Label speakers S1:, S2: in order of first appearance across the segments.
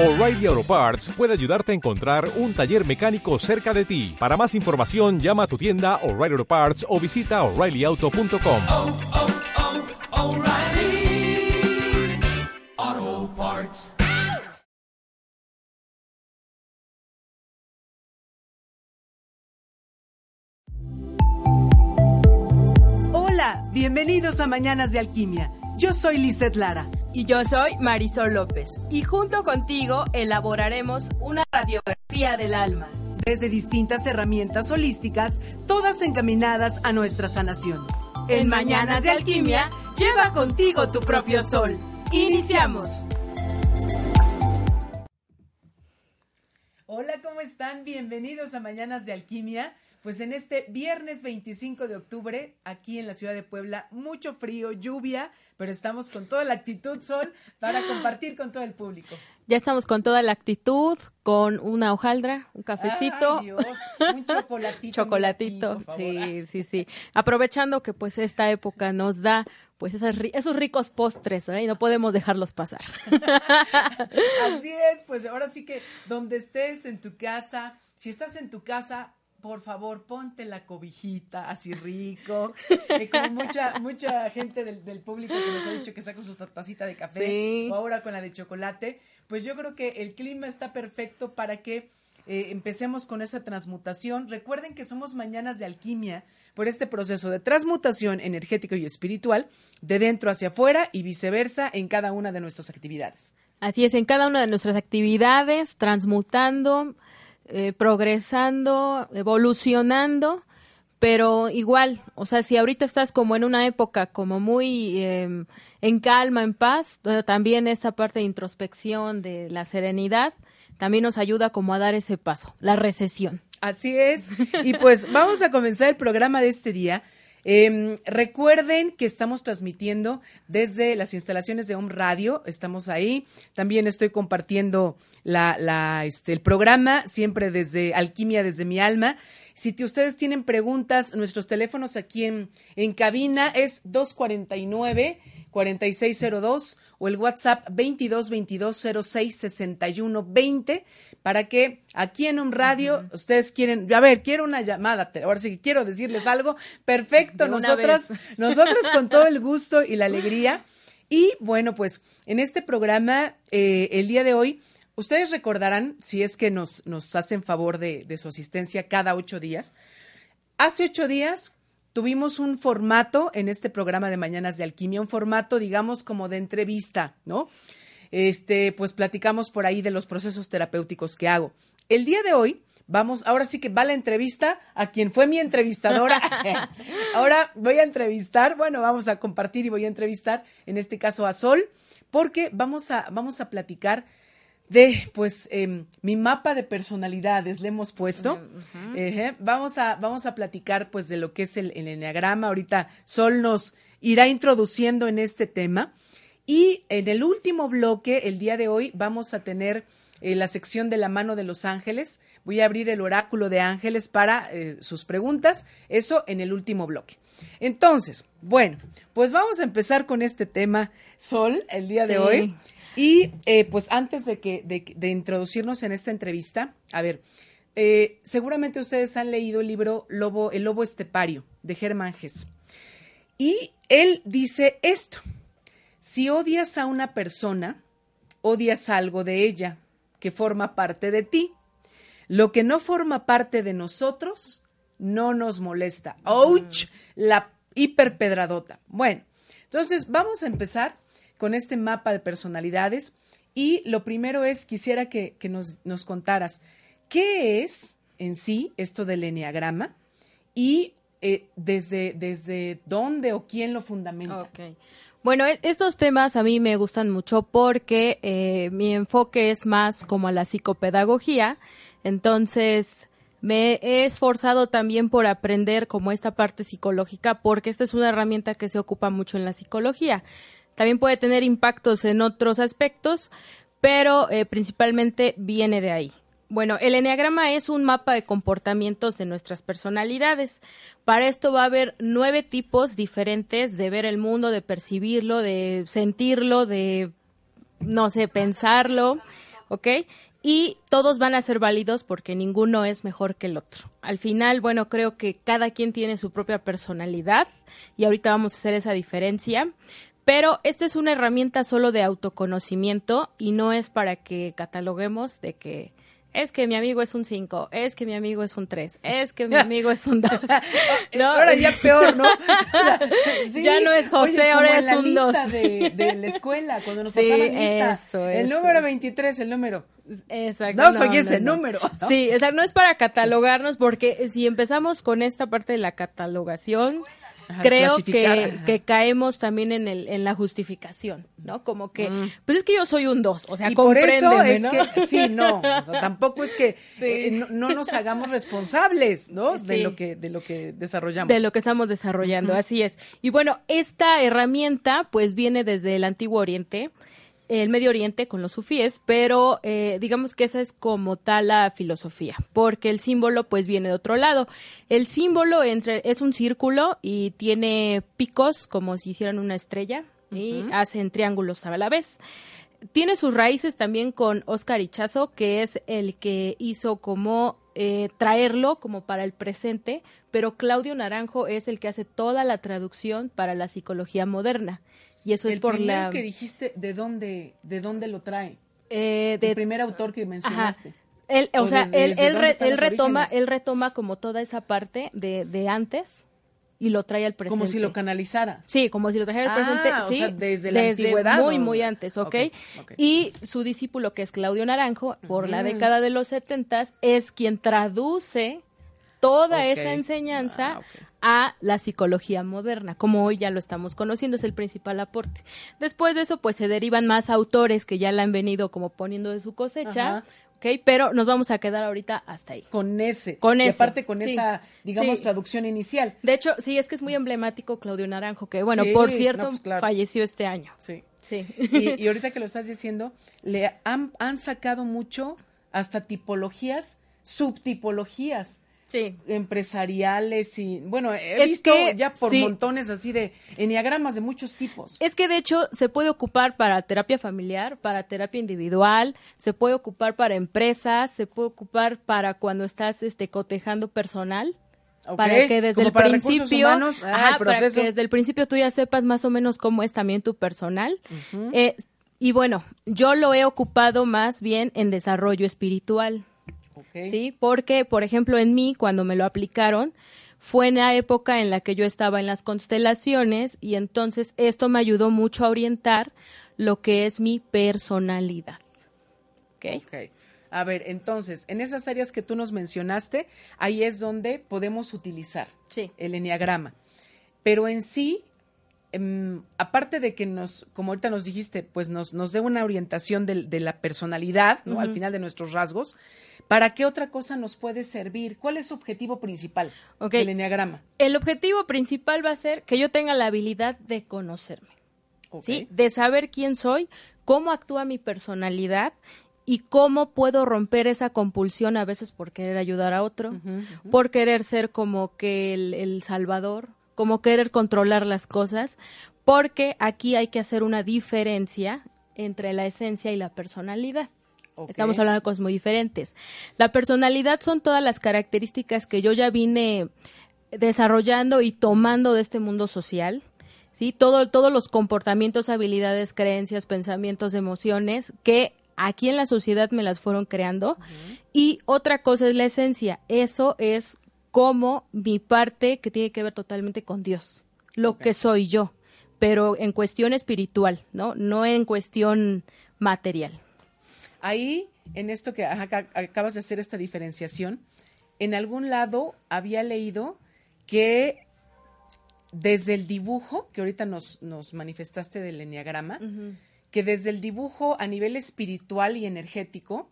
S1: O'Reilly Auto Parts puede ayudarte a encontrar un taller mecánico cerca de ti. Para más información, llama a tu tienda O'Reilly Auto Parts o visita oreillyauto.com.
S2: oh, oh, O'Reilly Auto Parts.
S3: Hola, bienvenidos a Mañanas de Alquimia. Yo soy Lisette Lara.
S4: Y yo soy Marisol López. Y junto contigo elaboraremos una radiografía del alma.
S3: Desde distintas herramientas holísticas, todas encaminadas a nuestra sanación.
S4: En Mañanas de Alquimia, lleva contigo tu propio sol. Iniciamos.
S3: Hola, ¿cómo están? Bienvenidos a Mañanas de Alquimia. Pues en este viernes 25 de octubre, aquí en la ciudad de Puebla, mucho frío, lluvia, pero estamos con toda la actitud, Sol, para compartir con todo el público.
S4: Ya estamos con toda la actitud, con una hojaldra, un cafecito.
S3: Ay, Dios, un chocolatito.
S4: Chocolatito,
S3: aquí,
S4: sí, sí, sí. Aprovechando que pues esta época nos da pues esas esos ricos postres, ¿verdad? Y no podemos dejarlos pasar.
S3: Así es, pues ahora sí que donde estés en tu casa, si estás en tu casa, por favor, ponte la cobijita así rico. Eh, como mucha, mucha gente del, del público que nos ha dicho que saca su tacita de café
S4: Sí.
S3: o ahora con la de chocolate, pues yo creo que el clima está perfecto para que eh, empecemos con esa transmutación. Recuerden que somos mañanas de alquimia por este proceso de transmutación energético y espiritual de dentro hacia afuera y viceversa en cada una de nuestras actividades.
S4: Así es, en cada una de nuestras actividades, transmutando, eh, progresando, evolucionando, pero igual, o sea, si ahorita estás como en una época como muy eh, en calma, en paz, eh, también esta parte de introspección, de la serenidad, también nos ayuda como a dar ese paso, la recesión.
S3: Así es. Y pues vamos a comenzar el programa de este día. Eh, recuerden que estamos transmitiendo desde las instalaciones de Home Radio, estamos ahí. También estoy compartiendo la, este, el programa, siempre desde Alquimia, desde mi alma. Si te- ustedes tienen preguntas, nuestros teléfonos aquí en, en cabina es 249 4602 o el WhatsApp 2222066120 para que aquí en un radio ustedes quieren, a ver, quiero una llamada, ahora sí que quiero decirles algo, perfecto,
S4: De
S3: nosotras, nosotras con todo el gusto y la alegría. Y bueno, pues en este programa, eh, el día de hoy, ustedes recordarán, si es que nos, nos hacen favor de, de su asistencia cada ocho días, Hace ocho días tuvimos un formato en este programa de Mañanas de Alquimia, un formato, digamos, como de entrevista, ¿no? Este, pues platicamos por ahí de los procesos terapéuticos que hago. El día de hoy vamos, ahora sí que va la entrevista a quien fue mi entrevistadora. ahora voy a entrevistar, bueno, vamos a compartir y voy a entrevistar, en este caso a Sol, porque vamos a, vamos a platicar de pues em, mi mapa de personalidades le hemos puesto. Vamos a vamos a platicar pues de lo que es el, el enneagrama. Ahorita Sol nos irá introduciendo en este tema. Y en el último bloque, el día de hoy, vamos a tener eh, la sección de la mano de los ángeles. Voy a abrir el oráculo de ángeles para eh, sus preguntas. Eso en el último bloque. Entonces, bueno, pues vamos a empezar con este tema, Sol, el día de
S4: Sí.
S3: hoy. Y eh, pues antes de que de, de introducirnos en esta entrevista, a ver, eh, seguramente ustedes han leído el libro Lobo, El Lobo Estepario de Germán Gess. Y él dice esto: si odias a una persona, odias algo de ella que forma parte de ti. Lo que no forma parte de nosotros no nos molesta. ¡Ouch! La hiperpedradota. Bueno, entonces vamos a empezar con este mapa de personalidades. Y lo primero es, quisiera que, nos, nos contaras, ¿qué es en sí esto del enneagrama? Y eh, desde, desde dónde o quién lo fundamenta.
S4: Ok. Bueno, e- estos temas a mí me gustan mucho porque eh, mi enfoque es más como a la psicopedagogía, entonces me he esforzado también por aprender como esta parte psicológica porque esta es una herramienta que se ocupa mucho en la psicología. También puede tener impactos en otros aspectos, pero eh, principalmente viene de ahí. Bueno, el enneagrama es un mapa de comportamientos de nuestras personalidades. Para esto va a haber nueve tipos diferentes de ver el mundo, de percibirlo, de sentirlo, de, no sé, pensarlo. ¿ok? Y todos van a ser válidos porque ninguno es mejor que el otro. Al final, bueno, creo que cada quien tiene su propia personalidad y ahorita vamos a hacer esa diferencia. Pero esta es una herramienta solo de autoconocimiento y no es para que cataloguemos de que es que mi amigo es un 5, es que mi amigo es un 3, es que mi amigo es un 2.
S3: Ahora ya peor, ¿no?
S4: Sí. Ya no es José,
S3: Oye,
S4: ahora es
S3: la
S4: un
S3: lista
S4: 2.
S3: De, de la escuela, cuando nos
S4: Sí,
S3: pasaban lista.
S4: eso,
S3: El
S4: eso.
S3: número 23, el número.
S4: Exacto.
S3: No, soy ese número, ¿no?
S4: Sí, o sea, no es para catalogarnos porque si empezamos con esta parte de la catalogación,
S3: Ajá,
S4: creo que, que caemos también en, el, en la justificación, ¿no? Como que, pues es que yo soy un 2, o sea,
S3: Mm. y por eso es
S4: ¿no?
S3: que, sí, no, o sea, tampoco es que
S4: Sí.
S3: eh, no, no nos hagamos responsables, ¿no? De
S4: Sí.
S3: lo que, de lo que desarrollamos.
S4: De lo que estamos desarrollando, así es. Y bueno, esta herramienta pues viene desde el Antiguo Oriente, el Medio Oriente con los sufíes, pero eh, digamos que esa es como tal la filosofía, porque el símbolo pues viene de otro lado. El símbolo entre, es un círculo y tiene picos como si hicieran una estrella y hacen triángulos a la vez. Tiene sus raíces también con Oscar Ichazo, que es el que hizo como eh, traerlo como para el presente, pero Claudio Naranjo es el que hace toda la traducción para la psicología moderna. Y eso
S3: el
S4: es por
S3: primero
S4: la...
S3: que dijiste, ¿de dónde, de dónde lo trae?
S4: eh,
S3: el primer autor que
S4: Ajá.
S3: mencionaste.
S4: Él, o
S3: ¿O
S4: sea,
S3: de-
S4: él, re- retoma,
S3: orígenes?
S4: él retoma como toda esa parte de, de antes y lo trae al presente.
S3: Como si lo canalizara.
S4: Sí, como si lo trajera al
S3: Ah,
S4: presente.
S3: o
S4: sí,
S3: sea, desde la antigüedad,
S4: Muy,
S3: ¿o?
S4: muy antes, ¿ok? Y su discípulo, que es Claudio Naranjo, por la
S3: Ujú.
S4: década de los setentas, es quien traduce toda esa enseñanza
S3: Ah.
S4: A la psicología moderna, como hoy ya lo estamos conociendo, es el principal aporte. Después de eso, pues se derivan más autores que ya la han venido como poniendo de su cosecha,
S3: Ajá.
S4: ¿ok? Pero nos vamos a quedar ahorita hasta ahí.
S3: Con ese.
S4: Con
S3: y
S4: ese,
S3: aparte con
S4: sí.
S3: esa, digamos,
S4: Sí.
S3: traducción inicial.
S4: De hecho, sí, es que es muy emblemático Claudio Naranjo, que bueno,
S3: Sí,
S4: por
S3: no,
S4: cierto,
S3: pues, claro.
S4: falleció este año.
S3: Sí.
S4: Sí.
S3: Y, y ahorita que lo estás diciendo, le han, han sacado mucho hasta tipologías, subtipologías
S4: Sí.
S3: empresariales y bueno, he
S4: Es
S3: visto
S4: que,
S3: ya por
S4: sí.
S3: montones así de enneagramas de muchos tipos.
S4: Es que de hecho se puede ocupar para terapia familiar, para terapia individual, se puede ocupar para empresas, se puede ocupar para cuando estás este cotejando personal. Para que desde el
S3: para
S4: principio,
S3: humanos, ah,
S4: ajá,
S3: el
S4: para
S3: proceso.
S4: que desde el principio tú ya sepas más o menos cómo es también tu personal. Eh, y bueno, yo lo he ocupado más bien en desarrollo espiritual. ¿Sí? Porque, por ejemplo, en mí, cuando me lo aplicaron, fue en la época en la que yo estaba en las constelaciones y entonces esto me ayudó mucho a orientar lo que es mi personalidad. ¿Ok?
S3: Ok. A ver, entonces, en esas áreas que tú nos mencionaste, ahí es donde podemos utilizar
S4: Sí.
S3: el enneagrama. Pero en sí, em, aparte de que nos, como ahorita nos dijiste, pues nos, nos dé una orientación de, la personalidad, ¿no? Al final de nuestros rasgos, ¿para qué otra cosa nos puede servir? ¿Cuál es su objetivo principal
S4: Ok.
S3: del enneagrama?
S4: El objetivo principal va a ser que yo tenga la habilidad de conocerme. ¿sí? De saber quién soy, cómo actúa mi personalidad y cómo puedo romper esa compulsión a veces por querer ayudar a otro, por querer ser como que el, el salvador, como querer controlar las cosas, porque aquí hay que hacer una diferencia entre la esencia y la personalidad. Estamos hablando de cosas muy diferentes. La personalidad son todas las características que yo ya vine desarrollando y tomando de este mundo social. ¿sí? Todo, todos los comportamientos, habilidades, creencias, pensamientos, emociones que aquí en la sociedad me las fueron creando. Y otra cosa es la esencia. Eso es como mi parte que tiene que ver totalmente con Dios, lo que soy yo, pero en cuestión espiritual, ¿no? No en cuestión material.
S3: Ahí, en esto que acabas de hacer esta diferenciación, en algún lado había leído que desde el dibujo, que ahorita nos, nos manifestaste del enneagrama, que desde el dibujo a nivel espiritual y energético,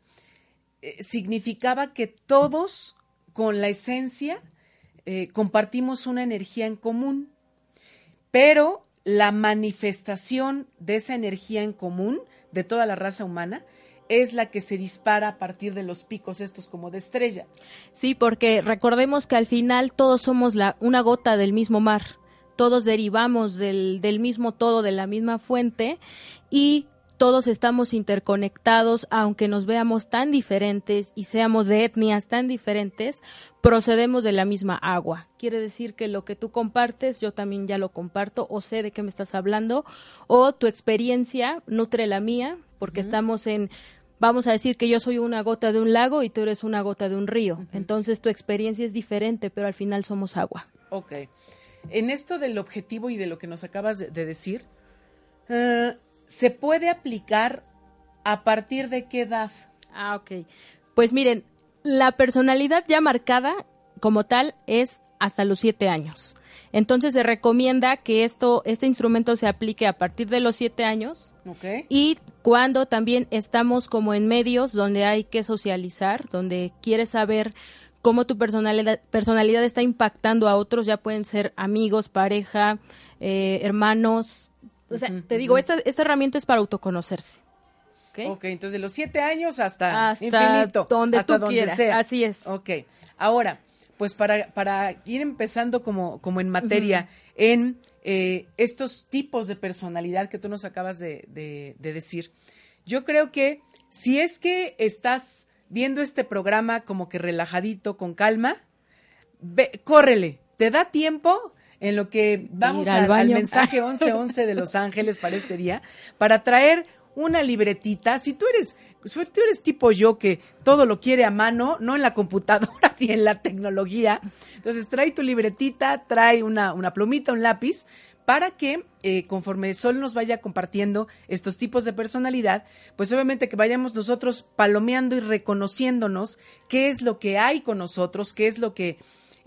S3: eh, significaba que todos con la esencia eh, compartimos una energía en común, pero la manifestación de esa energía en común de toda la raza humana es la que se dispara a partir de los picos estos como de estrella.
S4: Sí, porque recordemos que al final todos somos la, una gota del mismo mar, todos derivamos del, del mismo todo, de la misma fuente, y todos estamos interconectados, aunque nos veamos tan diferentes y seamos de etnias tan diferentes, procedemos de la misma agua. Quiere decir que lo que tú compartes, yo también ya lo comparto, o sé de qué me estás hablando, o tu experiencia nutre la mía, porque estamos en vamos a decir que yo soy una gota de un lago y tú eres una gota de un río. Entonces tu experiencia es diferente, pero al final somos agua.
S3: Ok. En esto del objetivo y de lo que nos acabas de, de decir, eh, ¿se puede aplicar a partir de qué edad?
S4: Ah, ok. Pues miren, la personalidad ya marcada como tal es hasta los siete años. Entonces se recomienda que esto, este instrumento se aplique a partir de los siete años
S3: Ok.
S4: y cuando también estamos como en medios donde hay que socializar, donde quieres saber cómo tu personalidad, personalidad está impactando a otros, ya pueden ser amigos, pareja, eh, hermanos. O sea, te digo, esta, esta herramienta es para autoconocerse. ¿ok?
S3: Ok, entonces de los siete años hasta,
S4: Hasta
S3: infinito.
S4: donde
S3: hasta
S4: tú
S3: donde
S4: quieras,
S3: sea.
S4: así es.
S3: Ok, ahora, pues para, para ir empezando como, como en materia, en eh, estos tipos de personalidad que tú nos acabas de, de- de decir, yo creo que si es que estás viendo este programa como que relajadito, con calma, ve, córrele, te da tiempo en lo que vamos
S4: al
S3: al, al mensaje 1111 de Los Ángeles para este día, para traer una libretita. Si tú eres, si tú eres tipo yo que todo lo quiere a mano, no en la computadora ni en la tecnología, entonces trae tu libretita, trae una, una plumita, un lápiz, para que eh, conforme Sol nos vaya compartiendo estos tipos de personalidad, pues obviamente que vayamos nosotros palomeando y reconociéndonos qué es lo que hay con nosotros, qué es lo que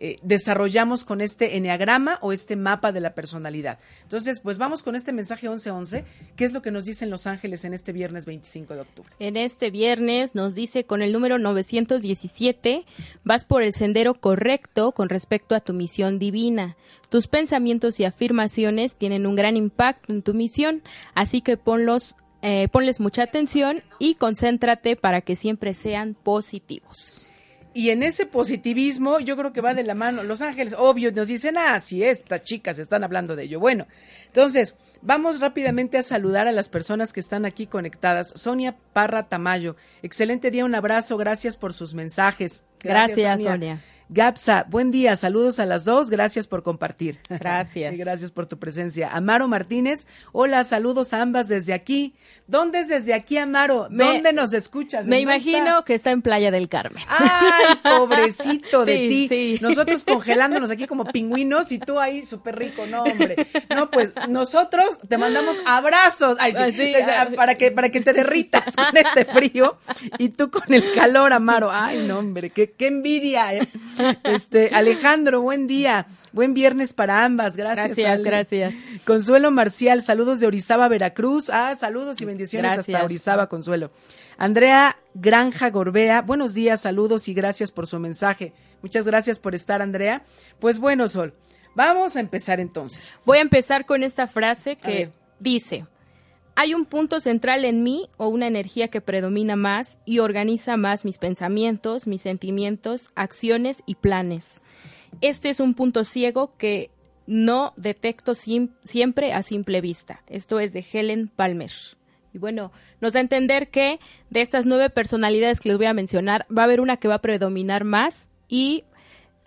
S3: eh, desarrollamos con este enneagrama o este mapa de la personalidad. Entonces, pues vamos con este mensaje 1111, qué es lo que nos dicen los ángeles en este viernes 25 de octubre.
S4: En este viernes nos dice con el número 917, vas por el sendero correcto con respecto a tu misión divina. Tus pensamientos y afirmaciones tienen un gran impacto en tu misión, así que ponlos, eh, ponles mucha atención y concéntrate para que siempre sean positivos.
S3: Y en ese positivismo, yo creo que va de la mano. Los ángeles, obvio, nos dicen, ah, sí, estas chicas están hablando de ello. Bueno, entonces, vamos rápidamente a saludar a las personas que están aquí conectadas. Sonia Parra Tamayo, excelente día, un abrazo, gracias por sus mensajes.
S4: Gracias, Sonia.
S3: Gapsa, buen día, saludos a las dos, gracias por compartir.
S4: Gracias.
S3: Y gracias por tu presencia. Amaro Martínez, hola, saludos a ambas desde aquí. ¿Dónde es desde aquí, Amaro?
S4: Me-
S3: ¿Dónde nos escuchas?
S4: Me imagino que está en Playa del Carmen.
S3: Ay, pobrecito de
S4: Sí,
S3: ti.
S4: sí.
S3: Nosotros congelándonos aquí como pingüinos y tú ahí súper rico, no, hombre. No, pues nosotros te mandamos abrazos. Ay, sí,
S4: Ay,
S3: sea,
S4: ay.
S3: para que para que te derritas con este frío y tú con el calor, Amaro. Ay, no, hombre, qué, qué envidia. eh. Este, Alejandro, buen día. Buen viernes para ambas. Gracias.
S4: Gracias,
S3: Ale.
S4: gracias.
S3: Consuelo Marcial, saludos de Orizaba, Veracruz. Ah, saludos y bendiciones
S4: Gracias.
S3: hasta Orizaba, Consuelo. Andrea Granja Gorbea, buenos días, saludos y gracias por su mensaje. Muchas gracias por estar, Andrea. Pues bueno, Sol, vamos a empezar entonces.
S4: Voy a empezar con esta frase que dice, hay un punto central en mí o una energía que predomina más y organiza más mis pensamientos, mis sentimientos, acciones y planes. Este es un punto ciego que no detecto siempre a simple vista. Esto es de Helen Palmer. Y bueno, nos da a entender que de estas nueve personalidades que les voy a mencionar, va a haber una que va a predominar más y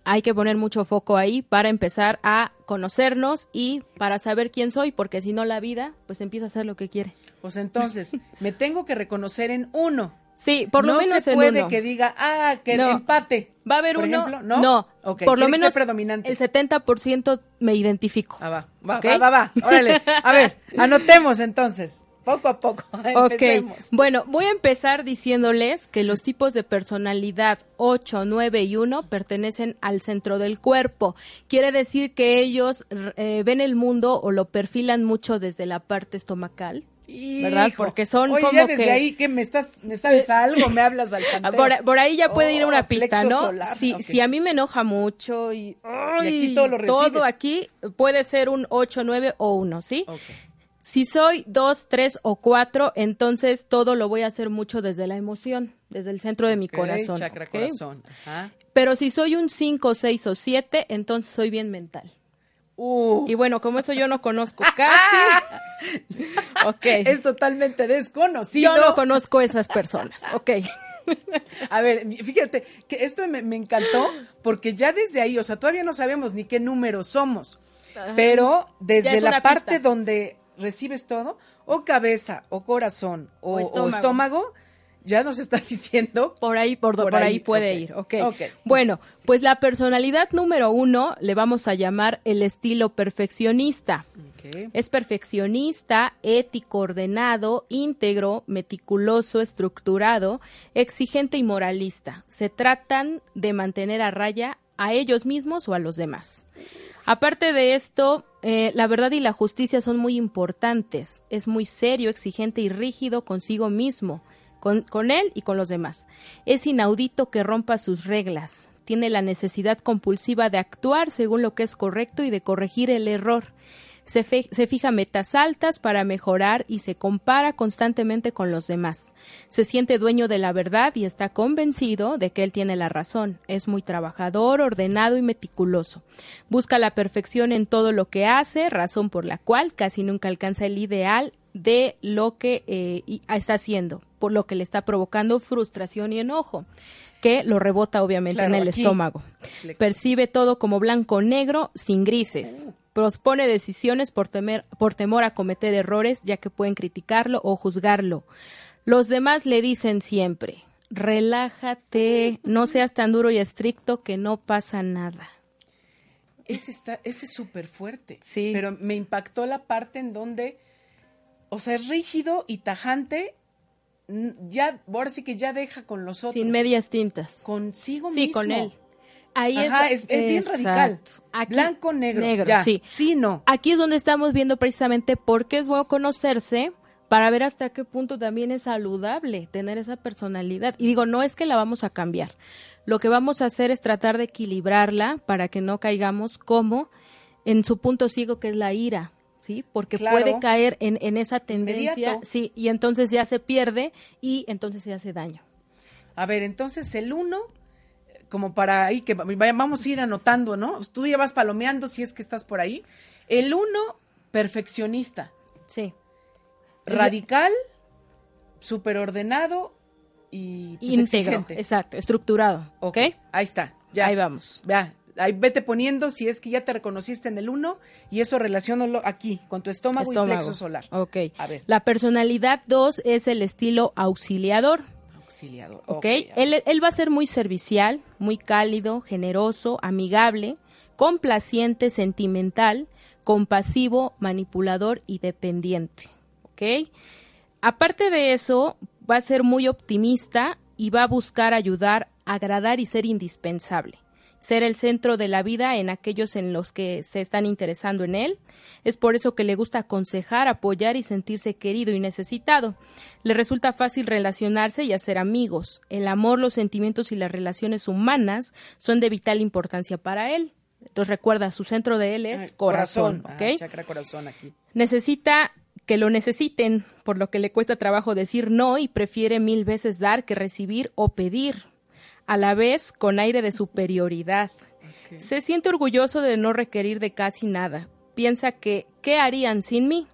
S4: hay que poner mucho foco ahí para empezar a conocernos y para saber quién soy, porque si no la vida, pues empieza a hacer lo que quiere.
S3: Pues entonces, me tengo que reconocer en uno.
S4: Sí, por lo
S3: no
S4: menos
S3: se
S4: en
S3: puede
S4: uno.
S3: que diga, ah, que
S4: No.
S3: empate.
S4: Va a haber
S3: Por
S4: uno.
S3: ejemplo, ¿no? Ok,
S4: por lo menos
S3: predominante.
S4: el 70% me identifico.
S3: Ah, va, va, va, va, va. Órale. A ver, anotemos entonces. Poco a poco.
S4: Ok,
S3: Empecemos.
S4: bueno, voy a empezar diciéndoles que los tipos de personalidad 8, 9 y 1 pertenecen al centro del cuerpo. Quiere decir que ellos eh, ven el mundo o lo perfilan mucho desde la parte estomacal. ¿verdad?
S3: Hijo.
S4: Porque son
S3: Oye,
S4: como
S3: ya desde
S4: que-
S3: ahí que me estás, me sabes algo, me hablas al.
S4: Por, por ahí ya puede ir
S3: Oh,
S4: una pista, ¿no?
S3: solar,
S4: Si,
S3: ok.
S4: si a mí me enoja mucho y, ay,
S3: aquí todo lo recibes.
S4: aquí puede ser un 8, 9 o 1, ¿sí?
S3: Ok.
S4: Si soy 2, 3 o 4, entonces todo lo voy a hacer mucho desde la emoción, desde el centro de mi
S3: Ok,
S4: corazón.
S3: Chakra
S4: ¿ok?
S3: corazón. Ajá.
S4: Pero si soy un 5, 6 o 7, entonces soy bien mental.
S3: Uh,
S4: Y bueno, como eso yo no conozco casi. ok.
S3: es totalmente desconocido.
S4: Yo no conozco esas personas. Ok.
S3: A ver, fíjate que esto me, me encantó porque ya desde ahí, o sea, todavía no sabemos ni qué número somos, pero desde
S4: es
S3: la parte donde recibes todo, o cabeza, o corazón, o,
S4: O
S3: o
S4: estómago.
S3: ya nos está diciendo.
S4: Por ahí, por,
S3: Por
S4: por ahí,
S3: ahí,
S4: puede ir, ok.
S3: Ok.
S4: Bueno, pues la personalidad número uno le vamos a llamar el estilo perfeccionista. Es perfeccionista, ético, ordenado, íntegro, meticuloso, estructurado, exigente y moralista. Se tratan de mantener a raya a ellos mismos o a los demás. Aparte de esto, eh, la verdad y la justicia son muy importantes. Es muy serio, exigente y rígido consigo mismo, con, con él y con los demás. Es inaudito que rompa sus reglas. Tiene la necesidad compulsiva de actuar según lo que es correcto y de corregir el error. Se, fe- se fija metas altas para mejorar y se compara constantemente con los demás. Se siente dueño de la verdad y está convencido de que él tiene la razón. Es muy trabajador, ordenado y meticuloso. Busca la perfección en todo lo que hace, razón por la cual casi nunca alcanza el ideal de lo que eh, y- está haciendo, por lo que le está provocando frustración y enojo, que lo rebota obviamente
S3: Claro,
S4: en el estómago. Percibe todo como blanco negro, sin grises. Prospone decisiones por, temer, por temor a cometer errores, ya que pueden criticarlo o juzgarlo. Los demás le dicen siempre, relájate, no seas tan duro y estricto que no pasa nada.
S3: Ese está, ese es súper fuerte.
S4: Sí.
S3: Pero me impactó la parte en donde, o sea, es rígido y tajante. Ya, ahora sí que ya deja con los otros.
S4: Sin medias tintas.
S3: Consigo
S4: Sí,
S3: mismo.
S4: con él. Ahí
S3: Ajá,
S4: es,
S3: es, es bien radical.
S4: Aquí-
S3: Blanco, negro.
S4: Negro,
S3: ya.
S4: sí.
S3: Sí, no.
S4: Aquí es donde estamos viendo precisamente por qué es bueno conocerse para ver hasta qué punto también es saludable tener esa personalidad. Y digo, no es que la vamos a cambiar. Lo que vamos a hacer es tratar de equilibrarla para que no caigamos como en su punto ciego que es la ira, ¿sí? Porque
S3: Claro.
S4: puede caer en, en esa tendencia,
S3: Inmediato.
S4: sí, y entonces ya se pierde y entonces se hace daño.
S3: A ver, entonces el uno, como para ahí que vamos a ir anotando, ¿no? Tú ya vas palomeando si es que estás por ahí. El uno, perfeccionista,
S4: Sí.
S3: radical, súper ordenado y pues, exigente.
S4: exacto, estructurado, ¿ok?
S3: Ahí está, ya.
S4: Ahí vamos.
S3: Ya, ahí vete poniendo si es que ya te reconociste en el uno y eso relacionalo aquí, con tu estómago, y
S4: Estómago.
S3: plexo solar.
S4: Ok.
S3: A ver.
S4: La personalidad 2 es el estilo auxiliador.
S3: Auxiliador.
S4: ¿ok?
S3: a ver.
S4: él, él va a ser muy servicial, muy cálido, generoso, amigable, complaciente, sentimental, compasivo, manipulador y dependiente. ¿Ok? Aparte de eso, va a ser muy optimista y va a buscar ayudar, agradar y ser indispensable. Ser el centro de la vida en aquellos en los que se están interesando en él. Es por eso que le gusta aconsejar, apoyar y sentirse querido y necesitado. Le resulta fácil relacionarse y hacer amigos. El amor, los sentimientos y las relaciones humanas son de vital importancia para él. Entonces recuerda, su centro de él es
S3: Ay,
S4: corazón,
S3: Ah, chakra corazón aquí.
S4: necesita que lo necesiten, por lo que le cuesta trabajo decir no y prefiere mil veces dar que recibir o pedir, a la vez con aire de superioridad. Se siente orgulloso de no requerir de casi nada. Piensa que ¿qué harían sin mí?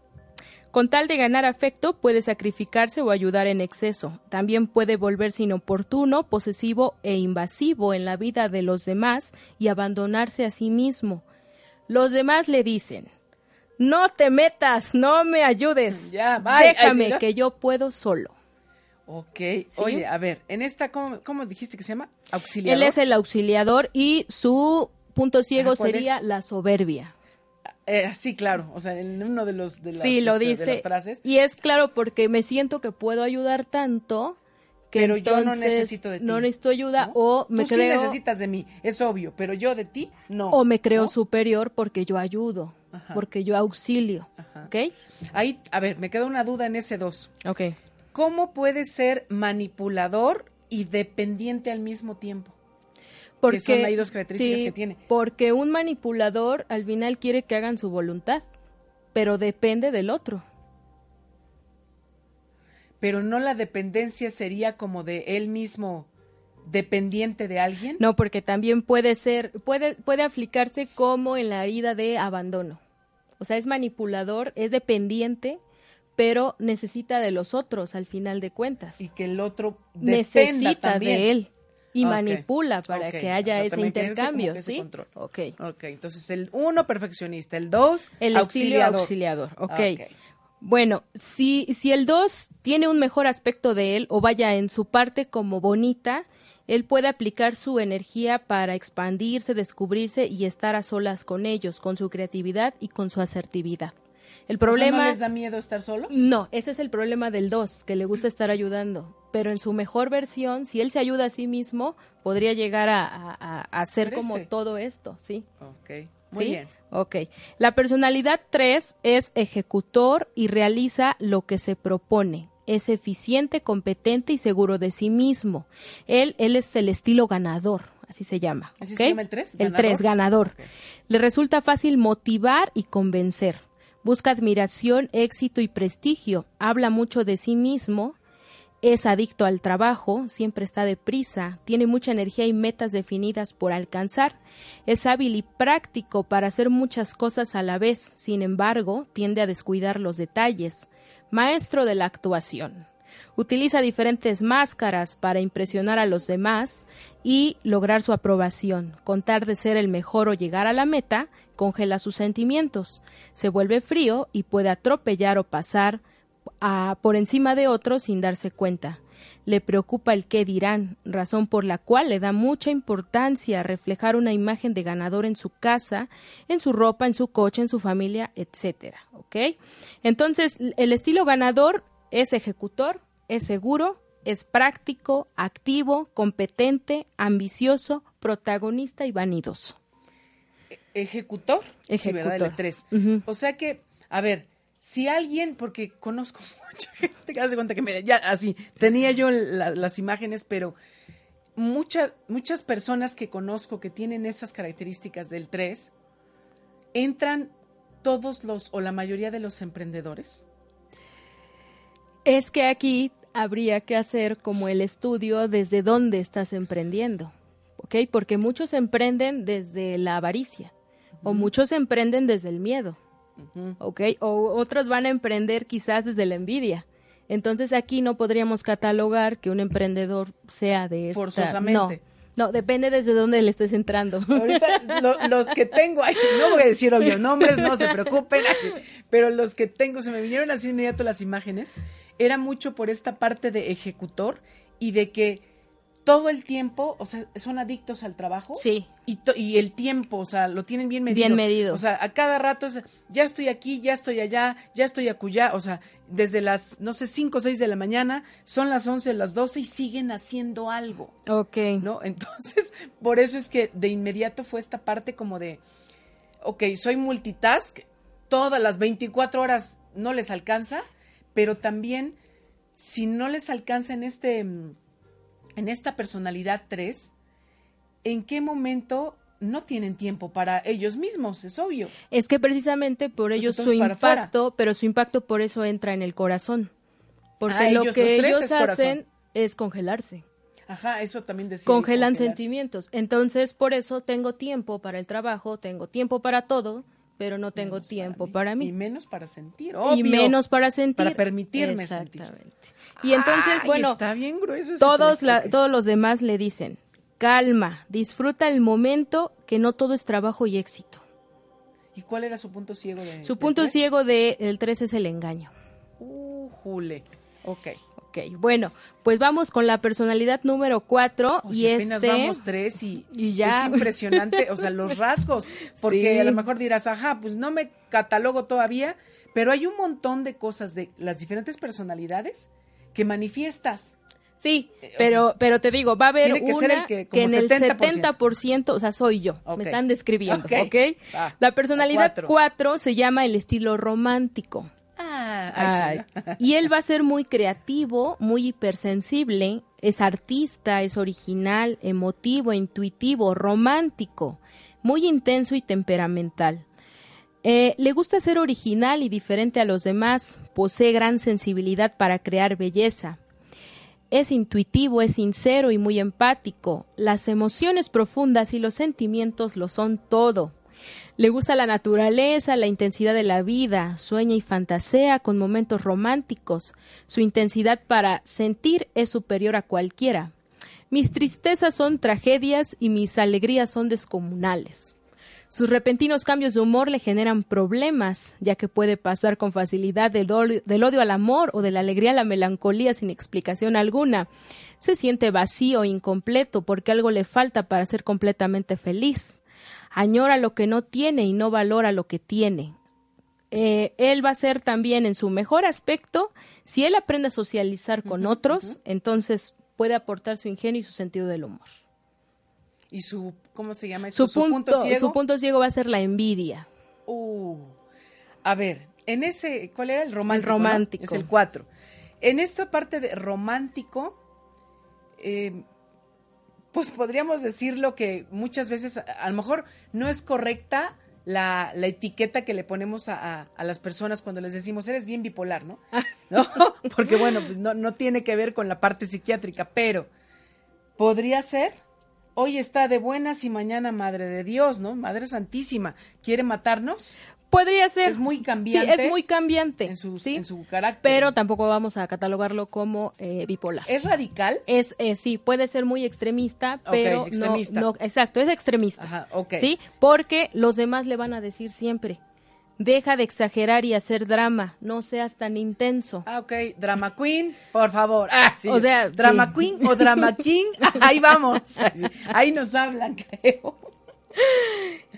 S4: Con tal de ganar afecto puede sacrificarse o ayudar en exceso. También puede volverse inoportuno, posesivo e invasivo en la vida de los demás y abandonarse a sí mismo. Los demás le dicen, no te metas, no me ayudes.
S3: Ya, bye.
S4: Déjame que yo puedo solo.
S3: Ok. Oye, a ver, en esta, ¿cómo, cómo dijiste que se llama?
S4: Él
S3: Auxiliador.
S4: es el auxiliador y su punto ciego
S3: Ah, ¿cuál
S4: sería la soberbia.
S3: Eh, sí, claro. O sea, en uno de los de las,
S4: sí, lo
S3: este, de
S4: dice.
S3: las frases.
S4: Y es claro porque me siento que puedo ayudar tanto que
S3: Pero yo no necesito de ti.
S4: No necesito ayuda
S3: ¿no?
S4: o me
S3: Tú
S4: creo
S3: sí necesitas de mí, es obvio, pero yo de ti no.
S4: o me creo
S3: ¿no?
S4: superior porque yo ayudo,
S3: Ajá.
S4: porque yo auxilio.
S3: Ajá.
S4: ¿Ok?
S3: Ahí, a ver, me queda una duda en ese dos.
S4: Ok.
S3: ¿Cómo puede ser manipulador y dependiente al mismo tiempo?
S4: Porque,
S3: son ahí dos características
S4: sí,
S3: que tiene.
S4: Porque un manipulador al final quiere que hagan su voluntad, pero depende del otro.
S3: Pero no la dependencia sería como de él mismo dependiente de alguien.
S4: No, porque también puede ser, puede, puede aplicarse como en la herida de abandono. O sea, es manipulador, es dependiente, pero necesita de los otros al final de cuentas.
S3: Y que el otro
S4: necesita
S3: también.
S4: de él y manipula para que
S3: O
S4: haya
S3: sea,
S4: ese
S3: ese
S4: intercambio,
S3: ese
S4: ¿sí?
S3: control.
S4: Ok.
S3: Ok, entonces el uno perfeccionista, el dos
S4: El
S3: auxiliador.
S4: auxiliador, ok.
S3: Ok.
S4: Bueno, si, si el 2 tiene un mejor aspecto de él o vaya en su parte como bonita, él puede aplicar su energía para expandirse, descubrirse y estar a solas con ellos, con su creatividad y con su asertividad. El
S3: O sea,
S4: problema...
S3: ¿No les da miedo estar solos?
S4: No, ese es el problema del 2, que le gusta estar ayudando. Pero en su mejor versión, si él se ayuda a sí mismo, podría llegar a, a- a- a hacer como todo esto, ¿sí?
S3: Ok, muy
S4: ¿Sí?
S3: bien.
S4: Ok. La personalidad 3 es ejecutor y realiza lo que se propone. Es eficiente, competente y seguro de sí mismo. Él, él es el estilo ganador, así se llama.
S3: ¿Así se llama el tres?
S4: El
S3: ¿Ganador?
S4: 3, ganador. Le resulta fácil motivar y convencer. Busca admiración, éxito y prestigio. Habla mucho de sí mismo. Es adicto al trabajo, siempre está deprisa, tiene mucha energía y metas definidas por alcanzar. Es hábil y práctico para hacer muchas cosas a la vez, sin embargo, tiende a descuidar los detalles. Maestro de la actuación. Utiliza diferentes máscaras para impresionar a los demás y lograr su aprobación. Contar de ser el mejor o llegar a la meta congela sus sentimientos. Se vuelve frío y puede atropellar o pasar por encima de otros sin darse cuenta. Le preocupa el qué dirán, razón por la cual le da mucha importancia reflejar una imagen de ganador en su casa, en su ropa, en su coche, en su familia, etcétera, ¿ok? Entonces, el estilo ganador es ejecutor, es seguro, es práctico, activo, competente, ambicioso, protagonista y vanidoso.
S3: Ejecutor. Sí,
S4: Ejecutor.
S3: tres.
S4: Ujú.
S3: O sea que, a ver, si alguien, porque conozco mucha gente que hace cuenta que, mira, ya así, tenía yo la- las imágenes, pero mucha- muchas personas que conozco que tienen esas características del 3, entran todos los, o la mayoría de los emprendedores.
S4: Es que aquí habría que hacer como el estudio desde dónde estás emprendiendo, ¿ok? Porque muchos emprenden desde la avaricia o muchos emprenden desde el miedo. ¿ok? O otros van a emprender quizás desde la envidia. Entonces aquí no podríamos catalogar que un emprendedor sea de esta...
S3: Forzosamente.
S4: No, no, depende desde dónde le estés entrando.
S3: Ahorita lo- los que tengo, ay, no voy a decir obvio nombres, no se preocupen, pero los que tengo, se me vinieron así inmediato las imágenes, era mucho por esta parte de ejecutor y de que todo el tiempo, o sea, son adictos al trabajo.
S4: Sí.
S3: Y, el tiempo, o sea, lo tienen bien medido.
S4: Bien medido.
S3: O sea, a cada rato es, ya estoy aquí, ya estoy allá, ya estoy acullá. O sea, desde las, no sé, 5 o 6 de la mañana, son las 11, las 12 y siguen haciendo algo.
S4: ok.
S3: ¿no? Entonces, por eso es que de inmediato fue esta parte como de, ok, soy multitask, todas las 24 horas no les alcanza, pero también si no les alcanza en este mm, en esta personalidad 3, ¿en qué momento no tienen tiempo para ellos mismos? Es obvio.
S4: Es que precisamente por ellos su impacto, pero su impacto por eso entra en el corazón. Porque
S3: Ah,
S4: lo
S3: ellos,
S4: que ellos
S3: es corazón.
S4: hacen es congelarse.
S3: Ajá, eso también decía.
S4: Congelan sentimientos. Entonces, por eso tengo tiempo para el trabajo, tengo tiempo para todo, pero no tengo
S3: Menos
S4: tiempo
S3: mí.
S4: para mí.
S3: Y menos para sentir,
S4: Y
S3: obvio.
S4: menos para sentir.
S3: Para permitirme sentir.
S4: Exactamente. Y entonces,
S3: Ay,
S4: bueno,
S3: está bien grueso
S4: todos, la- todos los demás le dicen, calma, disfruta el momento, que no todo es trabajo y éxito.
S3: ¿Y cuál era su punto ciego de
S4: Su punto
S3: tres?
S4: ciego del 3 es el engaño.
S3: Uh, jule. Ok.
S4: Ok, bueno, pues vamos con la personalidad número 4
S3: Oye,
S4: y
S3: apenas
S4: este...
S3: vamos tres y,
S4: y ya.
S3: es impresionante, o sea, los rasgos, porque
S4: Sí.
S3: a lo mejor dirás, ajá, pues no me catalogo todavía, pero hay un montón de cosas de las diferentes personalidades que manifiestas.
S4: Sí,
S3: Eh,
S4: pero, pero te digo, va a haber
S3: que
S4: una
S3: el que
S4: en el
S3: 70%.
S4: 70%, o sea, soy yo, me están describiendo,
S3: Ok.
S4: ¿ok?
S3: Va,
S4: La personalidad
S3: la cuatro.
S4: 4 se llama el estilo romántico.
S3: Ah,
S4: y él va a ser muy creativo, muy hipersensible, es artista, es original, emotivo, intuitivo, romántico, muy intenso y temperamental. Eh, le gusta ser original y diferente a los demás, posee gran sensibilidad para crear belleza. es intuitivo, es sincero y muy empático. Las emociones profundas y los sentimientos lo son todo. Le gusta la naturaleza, la intensidad de la vida, sueña y fantasea con momentos románticos. Su intensidad para sentir es superior a cualquiera. Mis tristezas son tragedias y mis alegrías son descomunales. Sus repentinos cambios de humor le generan problemas, ya que puede pasar con facilidad del odio, al amor o de la alegría a la melancolía sin explicación alguna. Se siente vacío, incompleto, porque algo le falta para ser completamente feliz. Añora lo que no tiene y no valora lo que tiene. Eh, él va a ser también en su mejor aspecto, si él aprende a socializar con uh -huh, otros, uh -huh. entonces puede aportar su ingenio y su sentido del humor.
S3: ¿Y su, cómo se llama esto?
S4: Su, ¿Su punto, punto, ciego? Su punto ciego va a ser la envidia.
S3: Uh, a ver, en ese, ¿cuál era el romántico?
S4: El romántico.
S3: ¿no? Es el 4. En esta parte de romántico, eh, pues podríamos decirlo que muchas veces a, a lo mejor no es correcta la, la, etiqueta que le ponemos a, a, a, las personas cuando les decimos, eres bien bipolar, ¿no? ¿No? Porque bueno, pues no, no tiene que ver con la parte psiquiátrica, pero podría ser, hoy está de buenas y mañana Madre de Dios, ¿no? Madre Santísima, ¿quiere matarnos?
S4: Podría ser.
S3: Es muy cambiante.
S4: Sí, es muy cambiante.
S3: En su,
S4: ¿sí?
S3: en su carácter.
S4: Pero tampoco vamos a catalogarlo como eh, bipolar.
S3: ¿Es radical?
S4: Es, eh, sí, puede ser muy extremista, pero
S3: okay, extremista.
S4: No, no, exacto, es extremista.
S3: Ajá, okay.
S4: Sí, porque los demás le van a decir siempre, deja de exagerar y hacer drama, no seas tan intenso.
S3: Ah, ok, drama queen, por favor. Ah, sí.
S4: O sea,
S3: drama
S4: sí.
S3: queen o drama king, ahí vamos. Ahí nos hablan, creo.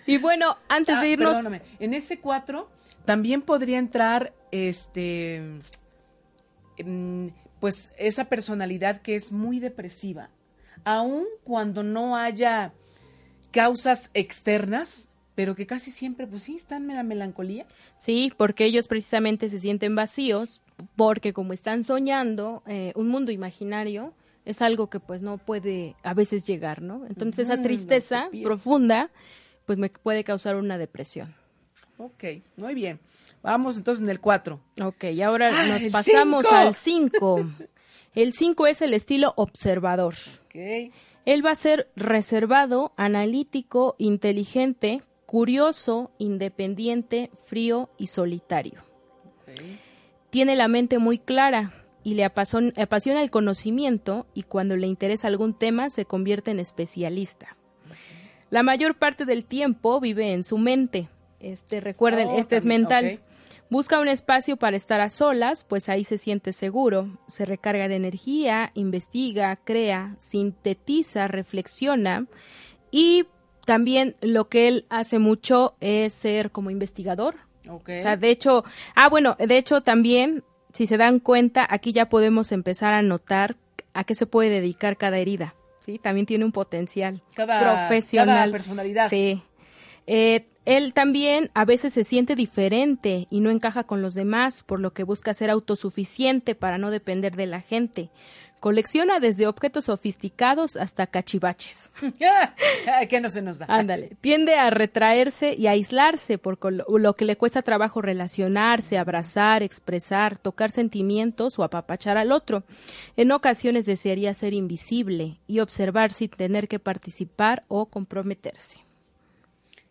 S4: Y bueno, antes
S3: ah,
S4: de irnos.
S3: Perdóname. En ese 4 también podría entrar este. Pues esa personalidad que es muy depresiva. Aun cuando no haya causas externas, pero que casi siempre, pues sí, están en la melancolía.
S4: Sí, porque ellos precisamente se sienten vacíos, porque como están soñando eh, un mundo imaginario, es algo que pues no puede a veces llegar, ¿no? Entonces mm, esa tristeza no profunda pues me puede causar una depresión.
S3: Ok, muy bien. Vamos entonces en el 4.
S4: Ok, y ahora
S3: ah,
S4: nos pasamos
S3: cinco.
S4: al 5. El 5 es el estilo observador.
S3: Okay.
S4: Él va a ser reservado, analítico, inteligente, curioso, independiente, frío y solitario.
S3: Okay.
S4: Tiene la mente muy clara, y le apasiona, apasiona, el conocimiento y cuando le interesa algún tema se convierte en especialista. La mayor parte del tiempo vive en su mente. Este, recuerden,
S3: oh,
S4: este
S3: también,
S4: es mental.
S3: Okay.
S4: Busca un espacio para estar a solas, pues ahí se siente seguro, se recarga de energía, investiga, crea, sintetiza, reflexiona y también lo que él hace mucho es ser como investigador.
S3: Okay.
S4: O sea, de hecho, ah, bueno, de hecho también si se dan cuenta, aquí ya podemos empezar a notar a qué se puede dedicar cada herida. ¿Sí? También tiene un potencial
S3: cada,
S4: profesional.
S3: Cada personalidad.
S4: Sí. Eh, él también a veces se siente diferente y no encaja con los demás, por lo que busca ser autosuficiente para no depender de la gente. Colecciona desde objetos sofisticados hasta cachivaches.
S3: ¿Qué no se nos da?
S4: Ándale. Tiende a retraerse y a aislarse por lo que le cuesta trabajo relacionarse, abrazar, expresar, tocar sentimientos o apapachar al otro. En ocasiones desearía ser invisible y observar sin tener que participar o comprometerse.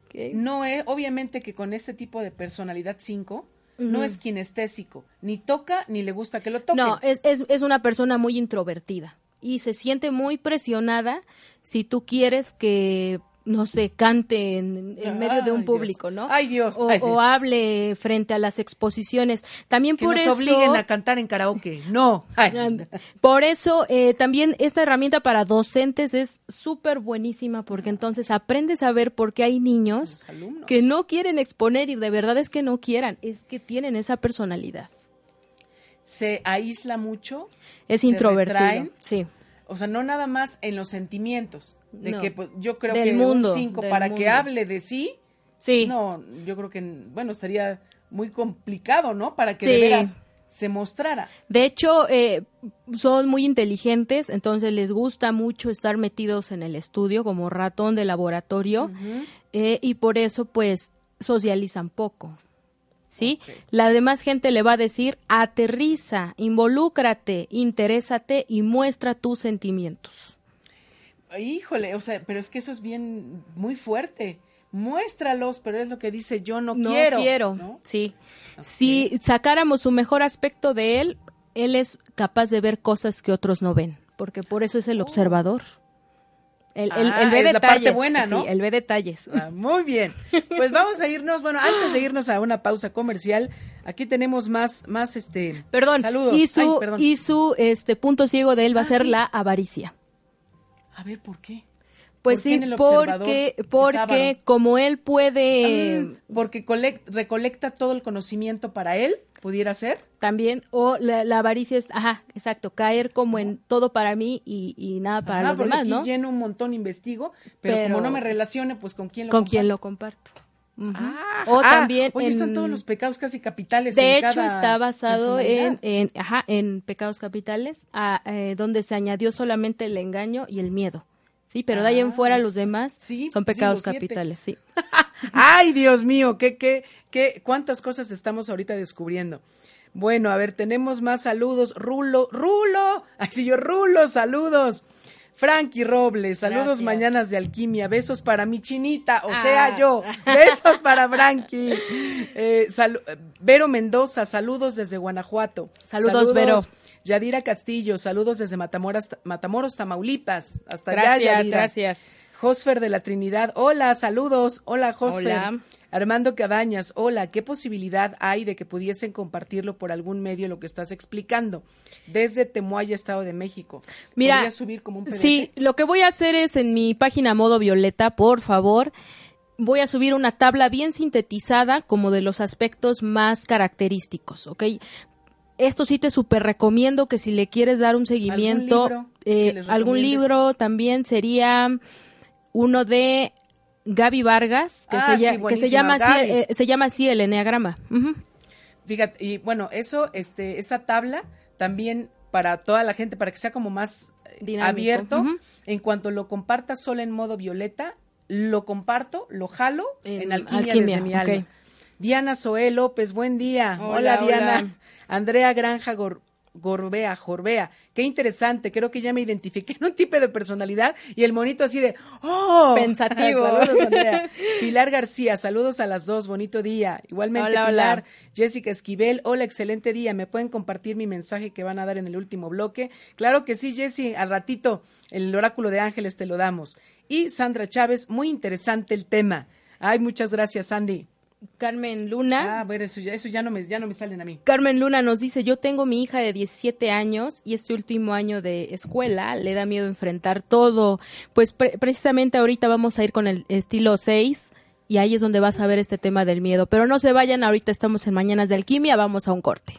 S3: Okay. No es, obviamente que con este tipo de personalidad 5, no es kinestésico, ni toca ni le gusta que lo toque.
S4: No, es, es, es, una persona muy introvertida y se siente muy presionada si tú quieres que, no sé, cante en, en medio de un público,
S3: Dios.
S4: ¿no?
S3: Ay, Dios.
S4: O,
S3: Ay,
S4: o, hable frente a las exposiciones. También
S3: que
S4: por
S3: nos
S4: eso...
S3: obliguen a cantar en karaoke. No. Ay.
S4: Por eso eh, también esta herramienta para docentes es súper buenísima porque entonces aprendes a ver por qué hay niños que no quieren exponer y de verdad es que no quieran, es que tienen esa personalidad.
S3: Se aísla mucho.
S4: Es introvertido.
S3: Retraen,
S4: sí.
S3: O sea, no nada más en los sentimientos. De
S4: no,
S3: que pues, yo creo que
S4: mundo,
S3: un 5 para
S4: mundo.
S3: que hable de sí.
S4: Sí.
S3: No, yo creo que, bueno, estaría muy complicado, ¿no? Para que
S4: sí.
S3: de veras se mostrara.
S4: De hecho, eh, son muy inteligentes, entonces les gusta mucho estar metidos en el estudio como ratón de laboratorio
S3: uh -huh.
S4: eh, y por eso pues socializan poco. ¿Sí? La demás gente le va a decir, aterriza, involúcrate, interésate y muestra tus sentimientos.
S3: Híjole, o sea, pero es que eso es bien, muy fuerte. Muéstralos, pero es lo que dice yo no,
S4: No
S3: quiero.
S4: quiero,
S3: ¿no?
S4: sí. Si sacáramos su mejor aspecto de él, él es capaz de ver cosas que otros no ven, porque por eso es el observador. Él-
S3: Oh. Ah,
S4: ve
S3: es la
S4: detalles.
S3: parte buena, ¿no?
S4: Sí, él ve detalles.
S3: Ah, muy bien. Pues vamos a irnos, bueno, antes de irnos a una pausa comercial, aquí tenemos más, más este.
S4: Perdón,
S3: Saludos.
S4: y su,
S3: Ay, perdón.
S4: y su este punto ciego de él va
S3: Ah,
S4: a ser
S3: sí.
S4: la avaricia.
S3: A ver, ¿por qué?
S4: Pues
S3: ¿Por qué
S4: sí,
S3: el
S4: porque, porque como él puede
S3: Ah, porque colec- recolecta todo el conocimiento para él, pudiera ser.
S4: también, o la, la avaricia es, ajá, exacto, caer como en todo para mí y, y nada para
S3: Ajá,
S4: los demás,
S3: aquí
S4: ¿no?
S3: lleno un montón, investigo, pero,
S4: Pero-
S3: como no me relacione, pues con quién lo
S4: Con
S3: comparto?
S4: lo comparto.
S3: Ah,
S4: o
S3: ah,
S4: también
S3: Oye, están todos los pecados casi capitales.
S4: De
S3: en
S4: hecho,
S3: cada
S4: está basado en, ajá, en pecados capitales, a, eh, donde se añadió solamente el engaño y el miedo. Sí, pero de ahí en fuera los demás
S3: sí,
S4: son
S3: sí,
S4: pecados capitales, sí.
S3: Ay, Dios mío, qué, qué, qué, cuántas cosas estamos ahorita descubriendo. Bueno, a ver, tenemos más saludos. Rulo, Rulo, así yo, Rulo, saludos. Frankie Robles, saludos
S4: Gracias.
S3: mañanas de alquimia, besos para mi chinita, o
S4: Ah.
S3: sea yo, besos para Frankie. Eh, Vero Mendoza, saludos desde Guanajuato.
S4: Saludos, Vero.
S3: Yadira Castillo, saludos desde Matamoras, Matamoros, Tamaulipas. Hasta allá,
S4: Gracias,
S3: Yadira.
S4: gracias.
S3: Josfer de la Trinidad, hola, saludos. Hola, Josfer.
S4: Hola.
S3: Armando Cabañas, hola, ¿qué posibilidad hay de que pudiesen compartirlo por algún medio lo que estás explicando? Desde Temuaya, Estado de México.
S4: Mira,
S3: ¿Podrías subir como un PDF?
S4: Sí, lo que voy a hacer es en mi página modo violeta, por favor, voy a subir una tabla bien sintetizada como de los aspectos más característicos, ¿ok? Esto sí te súper recomiendo que si le quieres dar un seguimiento,
S3: libro
S4: eh, algún libro también sería uno de Gaby Vargas, que,
S3: Ah,
S4: se,
S3: sí,
S4: que se llama así, eh, se llama así el enneagrama. Ujú.
S3: Fíjate, y bueno, eso, este, esa tabla también para toda la gente, para que sea como más eh,
S4: Dinámico.
S3: abierto, en cuanto lo compartas solo en modo violeta, lo comparto, lo jalo en,
S4: En
S3: alquimia,
S4: Alquimia,
S3: desde mi alma. Diana Zoé López, buen día. Hola,
S4: Hola,
S3: Diana.
S4: hola.
S3: Andrea Granja Gor- Gorbea, Jorbea. Qué interesante, creo que ya me identifiqué en un tipo de personalidad y el monito así de, ¡oh!
S4: Pensativo.
S3: saludos, Andrea. Pilar García, saludos a las dos, bonito día. Igualmente,
S4: Hola,
S3: Pilar.
S4: hola.
S3: Jessica Esquivel, hola, excelente día. ¿Me pueden compartir mi mensaje que van a dar en el último bloque? Claro que sí, Jessy, al ratito el oráculo de ángeles te lo damos. Y Sandra Chávez, muy interesante el tema. Ay, muchas gracias, Sandy.
S4: Carmen Luna.
S3: Ah, bueno, eso ya, eso ya no me, ya no me salen a mí.
S4: Carmen Luna nos dice, yo tengo mi hija de 17 años y este último año de escuela le da miedo enfrentar todo. Pues pre- precisamente ahorita vamos a ir con el estilo 6 y ahí es donde vas a ver este tema del miedo. Pero no se vayan, ahorita estamos en Mañanas de Alquimia, vamos a un corte.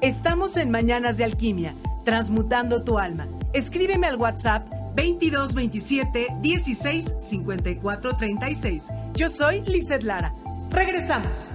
S3: Estamos en Mañanas de Alquimia, transmutando tu alma. Escríbeme al WhatsApp 2227 16 54 36. Yo soy Lizeth Lara. Regresamos.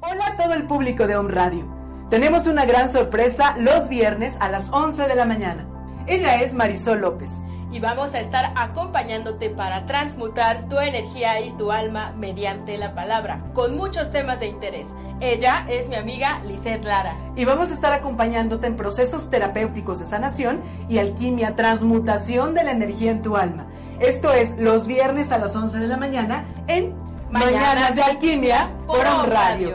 S3: Hola a todo el público de Home Radio. Tenemos una gran sorpresa los viernes a las 11 de la mañana. Ella es Marisol López.
S4: Y vamos a estar acompañándote para transmutar tu energía y tu alma mediante la palabra, con muchos temas de interés. Ella es mi amiga Lisette Lara.
S3: Y vamos a estar acompañándote en procesos terapéuticos de sanación y alquimia, transmutación de la energía en tu alma. Esto es los viernes a las 11 de la mañana en Mañanas, de Alquimia por On Radio.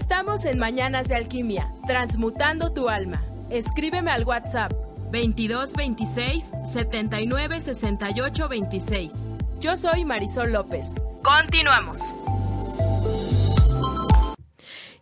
S4: Estamos en Mañanas de Alquimia, transmutando tu alma. Escríbeme al WhatsApp 22 26 79 68 26. Yo soy Marisol López. Continuamos.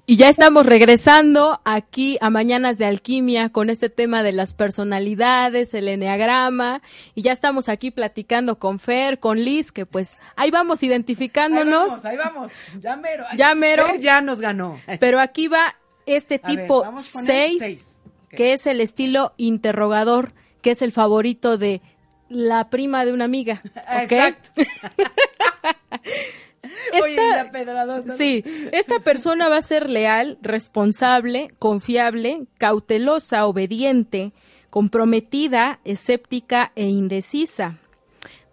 S4: Y ya estamos regresando aquí a Mañanas de Alquimia con este tema de las personalidades, el enneagrama, y ya estamos aquí platicando con Fer, con Liz, que pues ahí vamos identificándonos.
S3: Ahí vamos, ahí vamos. Ya mero.
S4: Ya mero.
S3: Fer ya nos ganó.
S4: Pero aquí va este tipo
S3: vamos con el
S4: 6,
S3: seis. Ok.
S4: que es el estilo interrogador, que es el favorito de la prima de una amiga.
S3: Exacto. Oye,
S4: Esta-
S3: la pedradota.
S4: Sí, esta persona va a ser leal, responsable, confiable, cautelosa, obediente, comprometida, escéptica e indecisa.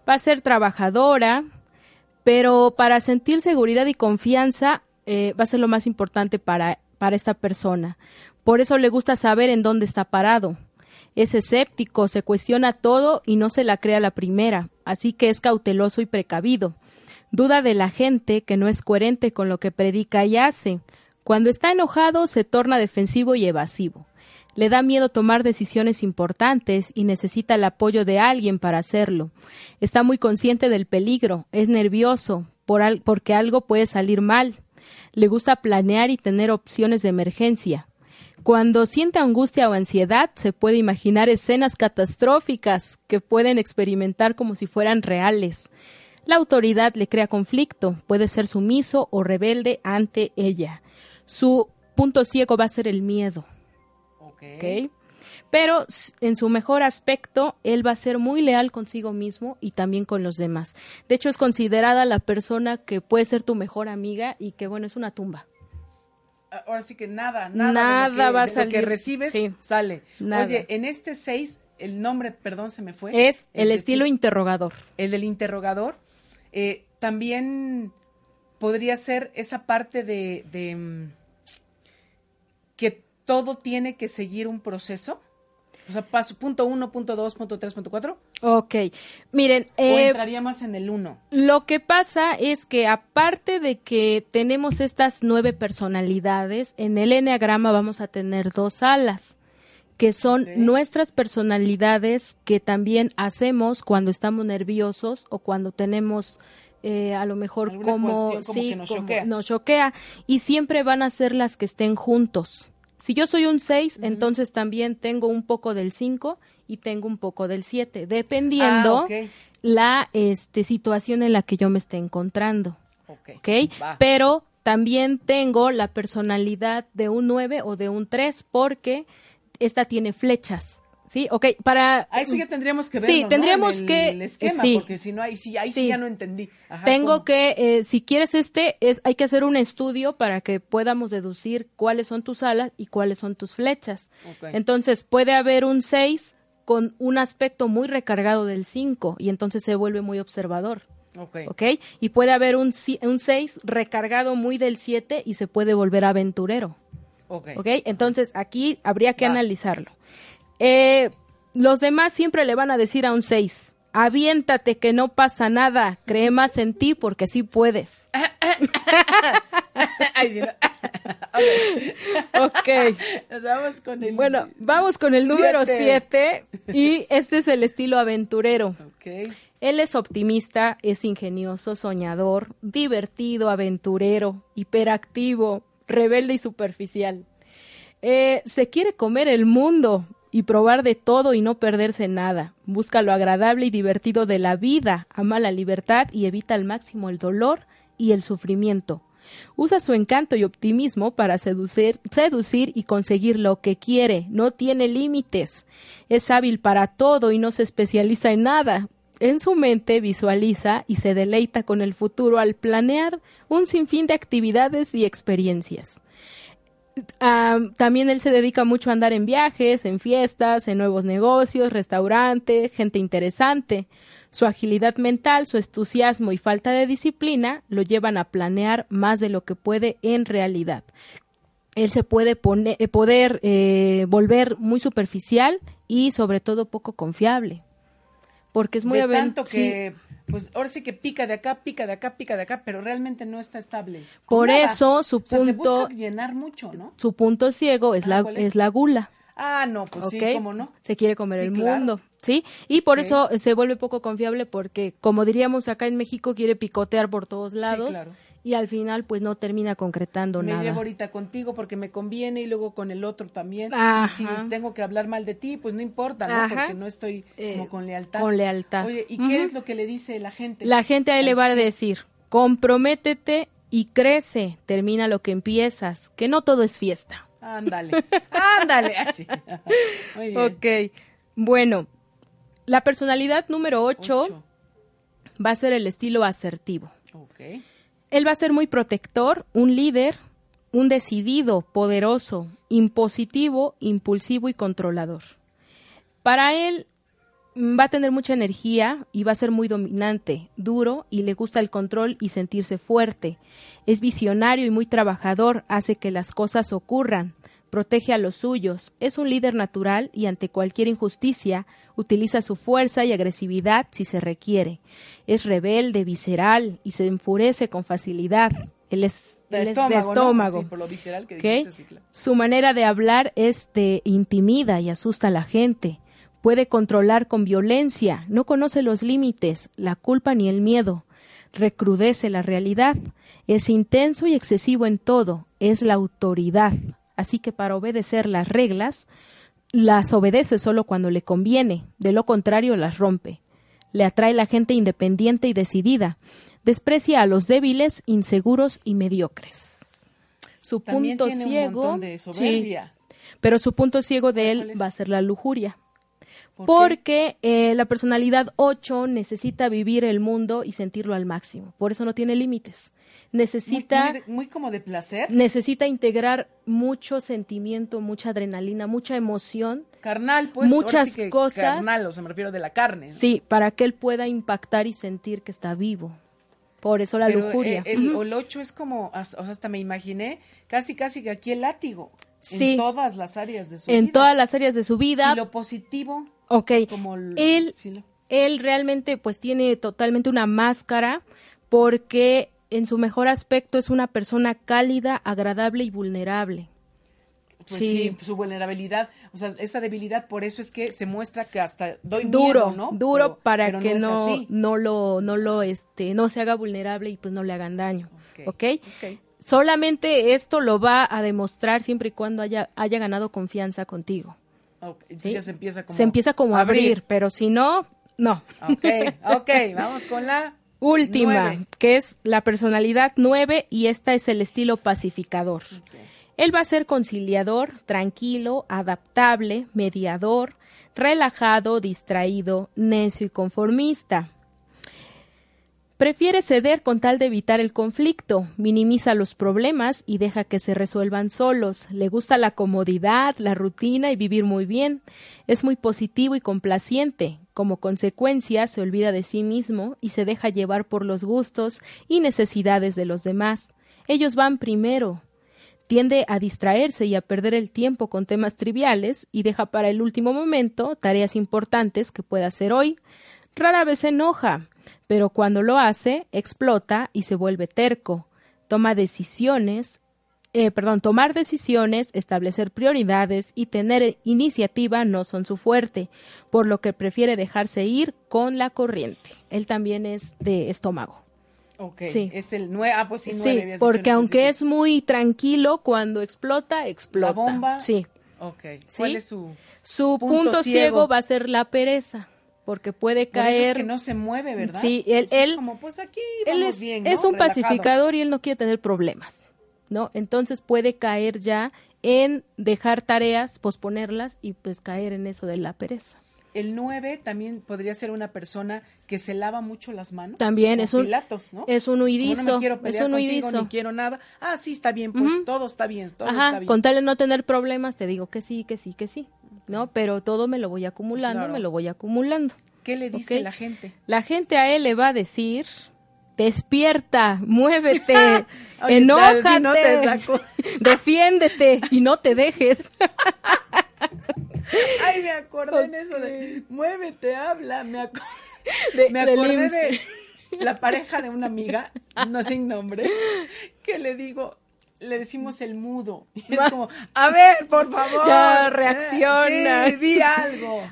S4: Va a ser trabajadora, pero para sentir seguridad y confianza eh, va a ser lo más importante para, para esta persona. Por eso le gusta saber en dónde está parado. Es escéptico, se cuestiona todo y no se la crea la primera, así que es cauteloso y precavido. Duda de la gente que no es coherente con lo que predica y hace. Cuando está enojado se torna defensivo y evasivo. Le da miedo tomar decisiones importantes y necesita el apoyo de alguien para hacerlo. Está muy consciente del peligro, es nervioso porque algo puede salir mal. Le gusta planear y tener opciones de emergencia. Cuando siente angustia o ansiedad, se puede imaginar escenas catastróficas que pueden experimentar como si fueran reales. La autoridad le crea conflicto, puede ser sumiso o rebelde ante ella. Su punto ciego va a ser el miedo.
S3: Ok.
S4: ¿ok? Pero en su mejor aspecto, él va a ser muy leal consigo mismo y también con los demás. De hecho, es considerada la persona que puede ser tu mejor amiga y que, bueno, es una tumba.
S3: Ahora sí que nada, nada,
S4: Nada
S3: de lo que,
S4: va a
S3: de lo que
S4: salir.
S3: recibes
S4: Sí.
S3: sale.
S4: Nada.
S3: Oye, en este 6, el nombre, perdón, se me fue.
S4: Es el estilo
S3: ti-
S4: interrogador.
S3: el del interrogador. Eh, también podría ser esa parte de, de, mm, que todo tiene que seguir un proceso. O sea, paso punto uno, punto dos, punto tres, punto cuatro.
S4: Ok. Miren,
S3: o
S4: eh,
S3: entraría más en el uno.
S4: Lo que pasa es que aparte de que tenemos estas nueve personalidades, en el enneagrama vamos a tener dos alas, que son nuestras personalidades que también hacemos cuando estamos nerviosos o cuando tenemos eh, a lo mejor como,
S3: como
S4: sí,
S3: que nos
S4: como
S3: choquea.
S4: nos choquea y siempre van a ser las que estén juntos. Si yo soy un 6, entonces también tengo un poco del 5 y tengo un poco del 7, dependiendo
S3: Ah,
S4: la este, situación en la que yo me esté encontrando,
S3: Ok.
S4: ¿ok?
S3: Va.
S4: Pero también tengo la personalidad de un 9 o de un 3 porque esta tiene flechas, ¿sí? Ok, para...
S3: A eso ya tendríamos que
S4: Sí,
S3: verlo, ¿no?
S4: tendríamos
S3: En el
S4: que-
S3: esquema,
S4: sí.
S3: porque si no, ahí sí, ahí sí,
S4: Sí.
S3: ya no entendí. Ajá,
S4: Tengo
S3: ¿cómo?
S4: que, eh, si quieres este, es, hay que hacer un estudio para que podamos deducir cuáles son tus alas y cuáles son tus flechas. Entonces, puede haber un 6 con un aspecto muy recargado del 5 y entonces se vuelve muy observador.
S3: Ok.
S4: ¿ok? Y puede haber un, un 6 recargado muy del 7 y se puede volver aventurero,
S3: Ok.
S4: ¿ok? Entonces aquí habría que
S3: Va.
S4: analizarlo. Eh, los demás siempre le van a decir a un 6, aviéntate que no pasa nada, cree más en ti porque sí puedes.
S3: Ay, sí, no.
S4: Ok.
S3: Nos vamos con el.
S4: Bueno, vamos con el número
S3: Siete.
S4: 7 y este es el estilo aventurero. Él es optimista, es ingenioso, soñador, divertido, aventurero, hiperactivo, rebelde y superficial. Eh, se quiere comer el mundo y probar de todo y no perderse nada. Busca lo agradable y divertido de la vida, ama la libertad y evita al máximo el dolor y el sufrimiento. Usa su encanto y optimismo para seducir, seducir y conseguir lo que quiere. No tiene límites. Es hábil para todo y no se especializa en nada. En su mente visualiza y se deleita con el futuro al planear un sinfín de actividades y experiencias. Ah, también él se dedica mucho a andar en viajes, en fiestas, en nuevos negocios, restaurantes, gente interesante. Su agilidad mental, su entusiasmo y falta de disciplina lo llevan a planear más de lo que puede en realidad. Él se puede pone- eh, poder eh, volver muy superficial y sobre todo poco confiable. Porque es muy
S3: de tanto
S4: sí.
S3: que, pues ahora sí que pica de acá, pica de acá, pica de acá, pero realmente no está estable.
S4: Por
S3: Nada.
S4: eso su
S3: O sea, se
S4: punto-
S3: busca llenar mucho, ¿no?
S4: su punto ciego es
S3: Ah,
S4: la
S3: ¿cuál
S4: es?
S3: es?
S4: la gula.
S3: Ah, no, pues sí, cómo no.
S4: Se quiere comer
S3: Sí,
S4: el
S3: claro.
S4: mundo, ¿sí? Y por eso se vuelve poco confiable porque, como diríamos acá en México, quiere picotear por todos lados
S3: claro.
S4: Y al final pues no termina concretando
S3: Me
S4: nada.
S3: llevo ahorita contigo porque me conviene y luego con el otro también.
S4: Ajá.
S3: Y si tengo que hablar mal de ti, pues no importa, ¿no?
S4: Ajá.
S3: Porque no estoy
S4: Eh,
S3: como con lealtad.
S4: con lealtad.
S3: Oye, ¿y
S4: Ujú.
S3: qué es lo que le dice la gente?
S4: La gente a él le va a decir, comprométete y crece, termina lo que empiezas, que no todo es fiesta.
S3: Ándale, ándale. Así. Muy bien.
S4: Ok, bueno, la personalidad número 8
S3: Ocho.
S4: va a ser el estilo asertivo.
S3: Ok.
S4: Él va a ser muy protector, un líder, un decidido, poderoso, impositivo, impulsivo y controlador. Para él mm, va a tener mucha energía y va a ser muy dominante, duro y le gusta el control y sentirse fuerte. Es visionario y muy trabajador, hace que las cosas ocurran, protege a los suyos, es un líder natural y ante cualquier injusticia utiliza su fuerza y agresividad si se requiere. Es rebelde, visceral y se enfurece con facilidad. Él es,
S3: De estómago,
S4: de
S3: ¿no?
S4: estómago.
S3: Sí, por lo visceral que
S4: ¿ok?
S3: dijiste, sí, claro.
S4: Su manera de hablar es de intimida y asusta a la gente. Puede controlar con violencia, no conoce los límites, la culpa ni el miedo. Recrudece la realidad. Es intenso y excesivo en todo. Es la autoridad. Así que para obedecer las reglas, las obedece solo cuando le conviene. De lo contrario, las rompe. Le atrae la gente independiente y decidida. Desprecia a los débiles, inseguros y mediocres. Su
S3: También
S4: punto
S3: tiene un
S4: ciego.
S3: montón de
S4: sí,
S3: soberbia.
S4: pero su punto ciego de
S3: ¿Cuál
S4: él va a ser la lujuria. Porque eh, la personalidad 8 necesita vivir el mundo y sentirlo al máximo. Por eso no tiene límites. Necesita,
S3: muy, como de placer.
S4: necesita integrar mucho sentimiento, mucha adrenalina, mucha emoción.
S3: Carnal, pues.
S4: Muchas
S3: sí que
S4: cosas.
S3: Carnal, o sea, me refiero de la carne. ¿no?
S4: Sí, para que él pueda impactar y sentir que está vivo. Por eso la
S3: Pero,
S4: lujuria.
S3: eh, el, el 8 es como, hasta- o sea, hasta me imaginé, casi, casi que aquí el látigo.
S4: Sí.
S3: En todas las áreas de su
S4: en
S3: vida.
S4: todas las áreas de su vida.
S3: Y lo positivo,
S4: Ok.
S3: como el-
S4: Él,
S3: sí, lo-
S4: él realmente pues tiene totalmente una máscara porque en su mejor aspecto es una persona cálida, agradable y vulnerable.
S3: pues
S4: sí.
S3: sí. su vulnerabilidad, o sea, esa debilidad, por eso es que se muestra que hasta doy
S4: Duro,
S3: miedo, ¿no?
S4: duro
S3: Pero-
S4: para
S3: pero
S4: que no, no lo, no lo, este, no se haga vulnerable y pues no le hagan daño.
S3: Ok,
S4: ¿Ok?
S3: ok.
S4: Solamente esto lo va a demostrar siempre y cuando haya, haya ganado confianza contigo.
S3: Ok, entonces
S4: ¿sí?
S3: ya se empieza como
S4: se empieza como a abrir, pero si no, no.
S3: Ok, ok, vamos con la
S4: Última,
S3: nueve.
S4: que es la personalidad 9 y esta es el estilo pacificador. Él va a ser conciliador, tranquilo, adaptable, mediador, relajado, distraído, necio y conformista. Prefiere ceder con tal de evitar el conflicto, minimiza los problemas y deja que se resuelvan solos. Le gusta la comodidad, la rutina y vivir muy bien. Es muy positivo y complaciente. Como consecuencia, se olvida de sí mismo y se deja llevar por los gustos y necesidades de los demás. Ellos van primero. Tiende a distraerse y a perder el tiempo con temas triviales y deja para el último momento tareas importantes que pueda hacer hoy. Rara vez se enoja, pero cuando lo hace, explota y se vuelve terco. Toma decisiones, eh, perdón, tomar decisiones, establecer prioridades y tener iniciativa no son su fuerte, por lo que prefiere dejarse ir con la corriente. Él también es de estómago.
S3: Ok,
S4: Sí.
S3: es el 9, ah, pues sí,
S4: Sí,
S3: 9. habías dicho en
S4: porque aunque es muy tranquilo, cuando explota, explota.
S3: bomba.
S4: Sí.
S3: Ok,
S4: ¿Sí?
S3: ¿cuál es su...?
S4: Su
S3: Punto
S4: punto,
S3: ciego.
S4: ciego va a ser la pereza, porque puede
S3: Por
S4: caer.
S3: eso es que no se mueve, ¿verdad?
S4: Sí, él-
S3: es
S4: él-
S3: como, pues aquí
S4: él
S3: vamos
S4: es,
S3: bien,
S4: es
S3: ¿no?
S4: un
S3: Relajado.
S4: pacificador y él no quiere tener problemas, ¿no? Entonces puede caer ya en dejar tareas, posponerlas y pues caer en eso de la pereza.
S3: El 9 también podría ser una persona que se lava mucho las manos.
S4: También
S3: como
S4: es un
S3: Pilatos, ¿no?
S4: es un
S3: Como
S4: huidizo,
S3: no me quiero
S4: es
S3: pelear
S4: un
S3: contigo,
S4: huidizo.
S3: ni quiero nada. Ah, sí, está bien, pues
S4: Ujú.
S3: todo está bien, todo está
S4: Ajá,
S3: bien.
S4: con tal de no tener problemas, te digo que sí, que sí, que sí, ¿no? Pero todo me lo voy acumulando,
S3: Claro.
S4: me lo voy acumulando.
S3: ¿Qué le dice
S4: Ok.
S3: la gente?
S4: La gente a él le va a decir, despierta, muévete, enójate,
S3: no
S4: defiéndete y no te dejes.
S3: Ay, me acordé en eso de muévete, habla. Me, aco-
S4: De-
S3: me acordé de la pareja de una amiga, no sin nombre, que le digo, le decimos el mudo. Y es como, a ver, por favor.
S4: Ya, reacciona.
S3: Sí, di algo.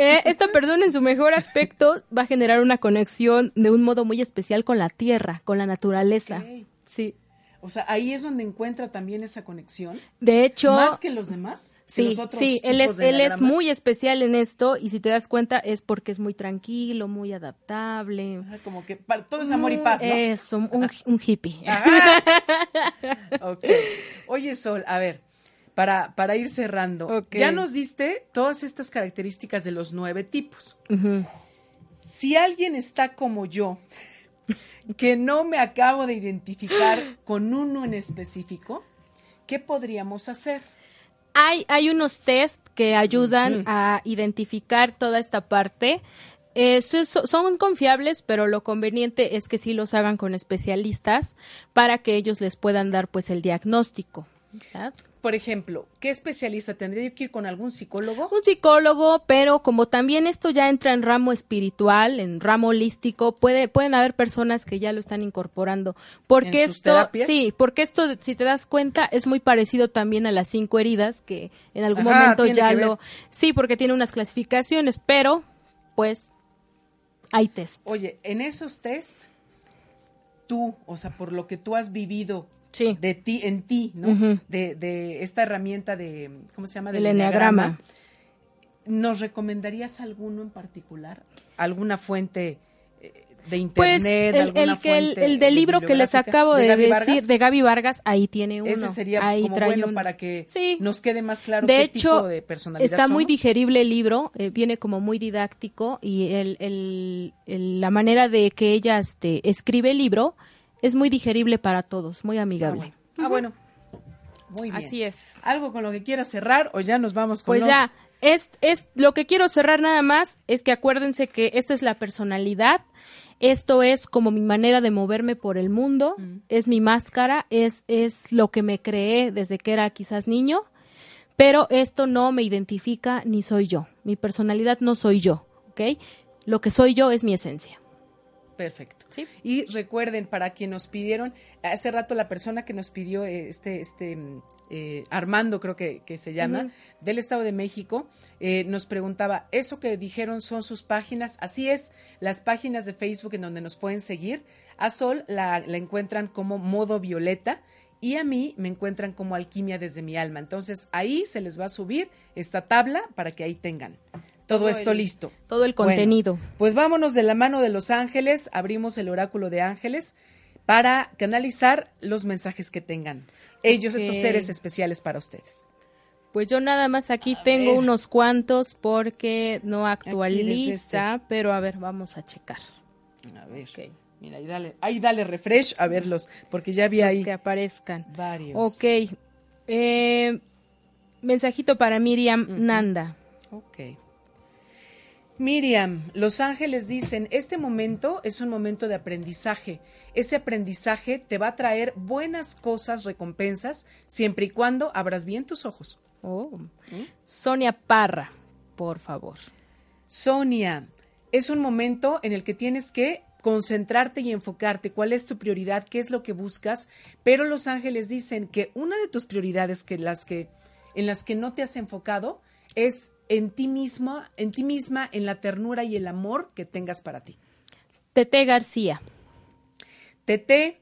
S4: Eh, esta persona en su mejor aspecto va a generar una conexión de un modo muy especial con la tierra, con la naturaleza. Sí.
S3: O sea, ahí es donde encuentra también esa conexión.
S4: De hecho,
S3: Más que los demás.
S4: sí,
S3: los
S4: sí, él es, él es muy especial en esto y si te das cuenta es porque es muy tranquilo, muy adaptable.
S3: Ajá, Como que para- todo es amor y paz, ¿no?
S4: Eso, un, un hippie.
S3: Ajá. ok. Oye, Sol, a ver, para, para ir cerrando, ya nos diste todas estas características de los nueve tipos. Si alguien está como yo, que no me acabo de identificar con uno en específico, ¿qué podríamos hacer?
S4: Hay, hay unos test que ayudan a identificar toda esta parte. Eh, so- so- son confiables, pero lo conveniente es que sí los hagan con especialistas para que ellos les puedan dar pues el diagnóstico.
S3: Por ejemplo, ¿qué especialista tendría yo que ir con algún psicólogo?
S4: Un psicólogo, pero como también esto ya entra en ramo espiritual, en ramo holístico, puede, pueden haber personas que ya lo están incorporando. Porque
S3: ¿En sus
S4: esto,
S3: terapias?
S4: sí, porque esto, si te das cuenta, es muy parecido también a las cinco heridas, que en algún
S3: Ajá,
S4: momento ya lo,
S3: ver.
S4: sí, porque tiene unas clasificaciones, pero, pues, hay test.
S3: Oye, en esos test, tú, o sea, por lo que tú has vivido
S4: Sí.
S3: de ti, en ti, ¿no? De, de esta herramienta de, ¿cómo se llama?
S4: El
S3: Del
S4: enneagrama.
S3: ¿Nos recomendarías alguno en particular? ¿Alguna fuente eh, de
S4: Pues
S3: internet?
S4: el,
S3: alguna
S4: el, que el,
S3: fuente
S4: el del
S3: de
S4: libro que les acabo de, decir de Gaby Vargas, ahí tiene uno.
S3: Ese sería
S4: ahí
S3: como bueno
S4: uno.
S3: para que
S4: Sí.
S3: nos quede más claro
S4: de
S3: qué
S4: hecho,
S3: tipo de personalidad
S4: está muy digerible el libro, eh, viene como muy didáctico y el, el- el- la manera de que ella este, escribe el libro es muy digerible para todos, muy
S3: Ah,
S4: amigable.
S3: bueno. Ah, bueno. Muy bien.
S4: Así es.
S3: ¿Algo con lo que quieras cerrar o ya nos vamos con
S4: Pues
S3: los-
S4: ya, es, es lo que quiero cerrar nada más es que acuérdense que esto es la personalidad, esto es como mi manera de moverme por el mundo, es mi máscara, es, es lo que me creé desde que era quizás niño, pero esto no me identifica ni soy yo. Mi personalidad no soy yo, ¿ok? Lo que soy yo es mi esencia.
S3: Perfecto.
S4: Sí.
S3: Y recuerden, para quien nos pidieron, hace rato la persona que nos pidió eh, este, este mm, eh, Armando, creo que, que se llama, del Estado de México, eh, nos preguntaba, ¿eso que dijeron son sus páginas? Así es, las páginas de Facebook en donde nos pueden seguir. A Sol la, la encuentran como Modo Violeta y a mí me encuentran como Alquimia desde mi alma. Entonces ahí se les va a subir esta tabla para que ahí tengan todo,
S4: Todo
S3: esto
S4: el-
S3: listo.
S4: Todo el
S3: Bueno,
S4: contenido.
S3: pues vámonos de la mano de los ángeles, abrimos el oráculo de ángeles para canalizar los mensajes que tengan. Ellos, estos seres especiales para ustedes.
S4: Pues yo nada más aquí tengo
S3: ver.
S4: unos cuantos porque no
S3: este.
S4: actualiza, pero a ver, vamos a checar.
S3: A ver, mira, ahí dale, ahí dale refresh a verlos, porque ya vi
S4: Los
S3: ahí
S4: que aparezcan.
S3: varios.
S4: Ok. Eh, mensajito para Miriam Nanda.
S3: Ok. Miriam, los ángeles dicen, este momento es un momento de aprendizaje. Ese aprendizaje te va a traer buenas cosas, recompensas, siempre y cuando abras bien tus ojos.
S4: Oh. Sonia Parra, por favor.
S3: Sonia, es un momento en el que tienes que concentrarte y enfocarte, cuál es tu prioridad, qué es lo que buscas, pero los ángeles dicen que una de tus prioridades que las que en las que no te has enfocado es en ti misma, en ti misma, en la ternura y el amor que tengas para ti.
S4: Tete García.
S3: Tete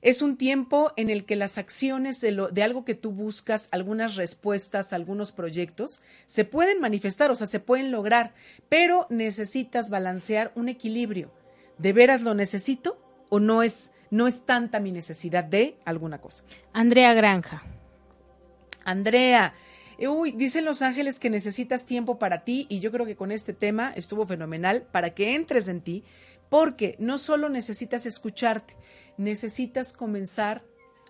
S3: es un tiempo en el que las acciones de, lo, de algo que tú buscas, algunas respuestas, algunos proyectos, se pueden manifestar, o sea, se pueden lograr, pero necesitas balancear un equilibrio. ¿De veras lo necesito o no es, no es tanta mi necesidad de alguna cosa?
S4: Andrea Granja.
S3: Andrea, uy, dicen los ángeles que necesitas tiempo para ti y yo creo que con este tema estuvo fenomenal para que entres en ti, porque no solo necesitas escucharte, necesitas comenzar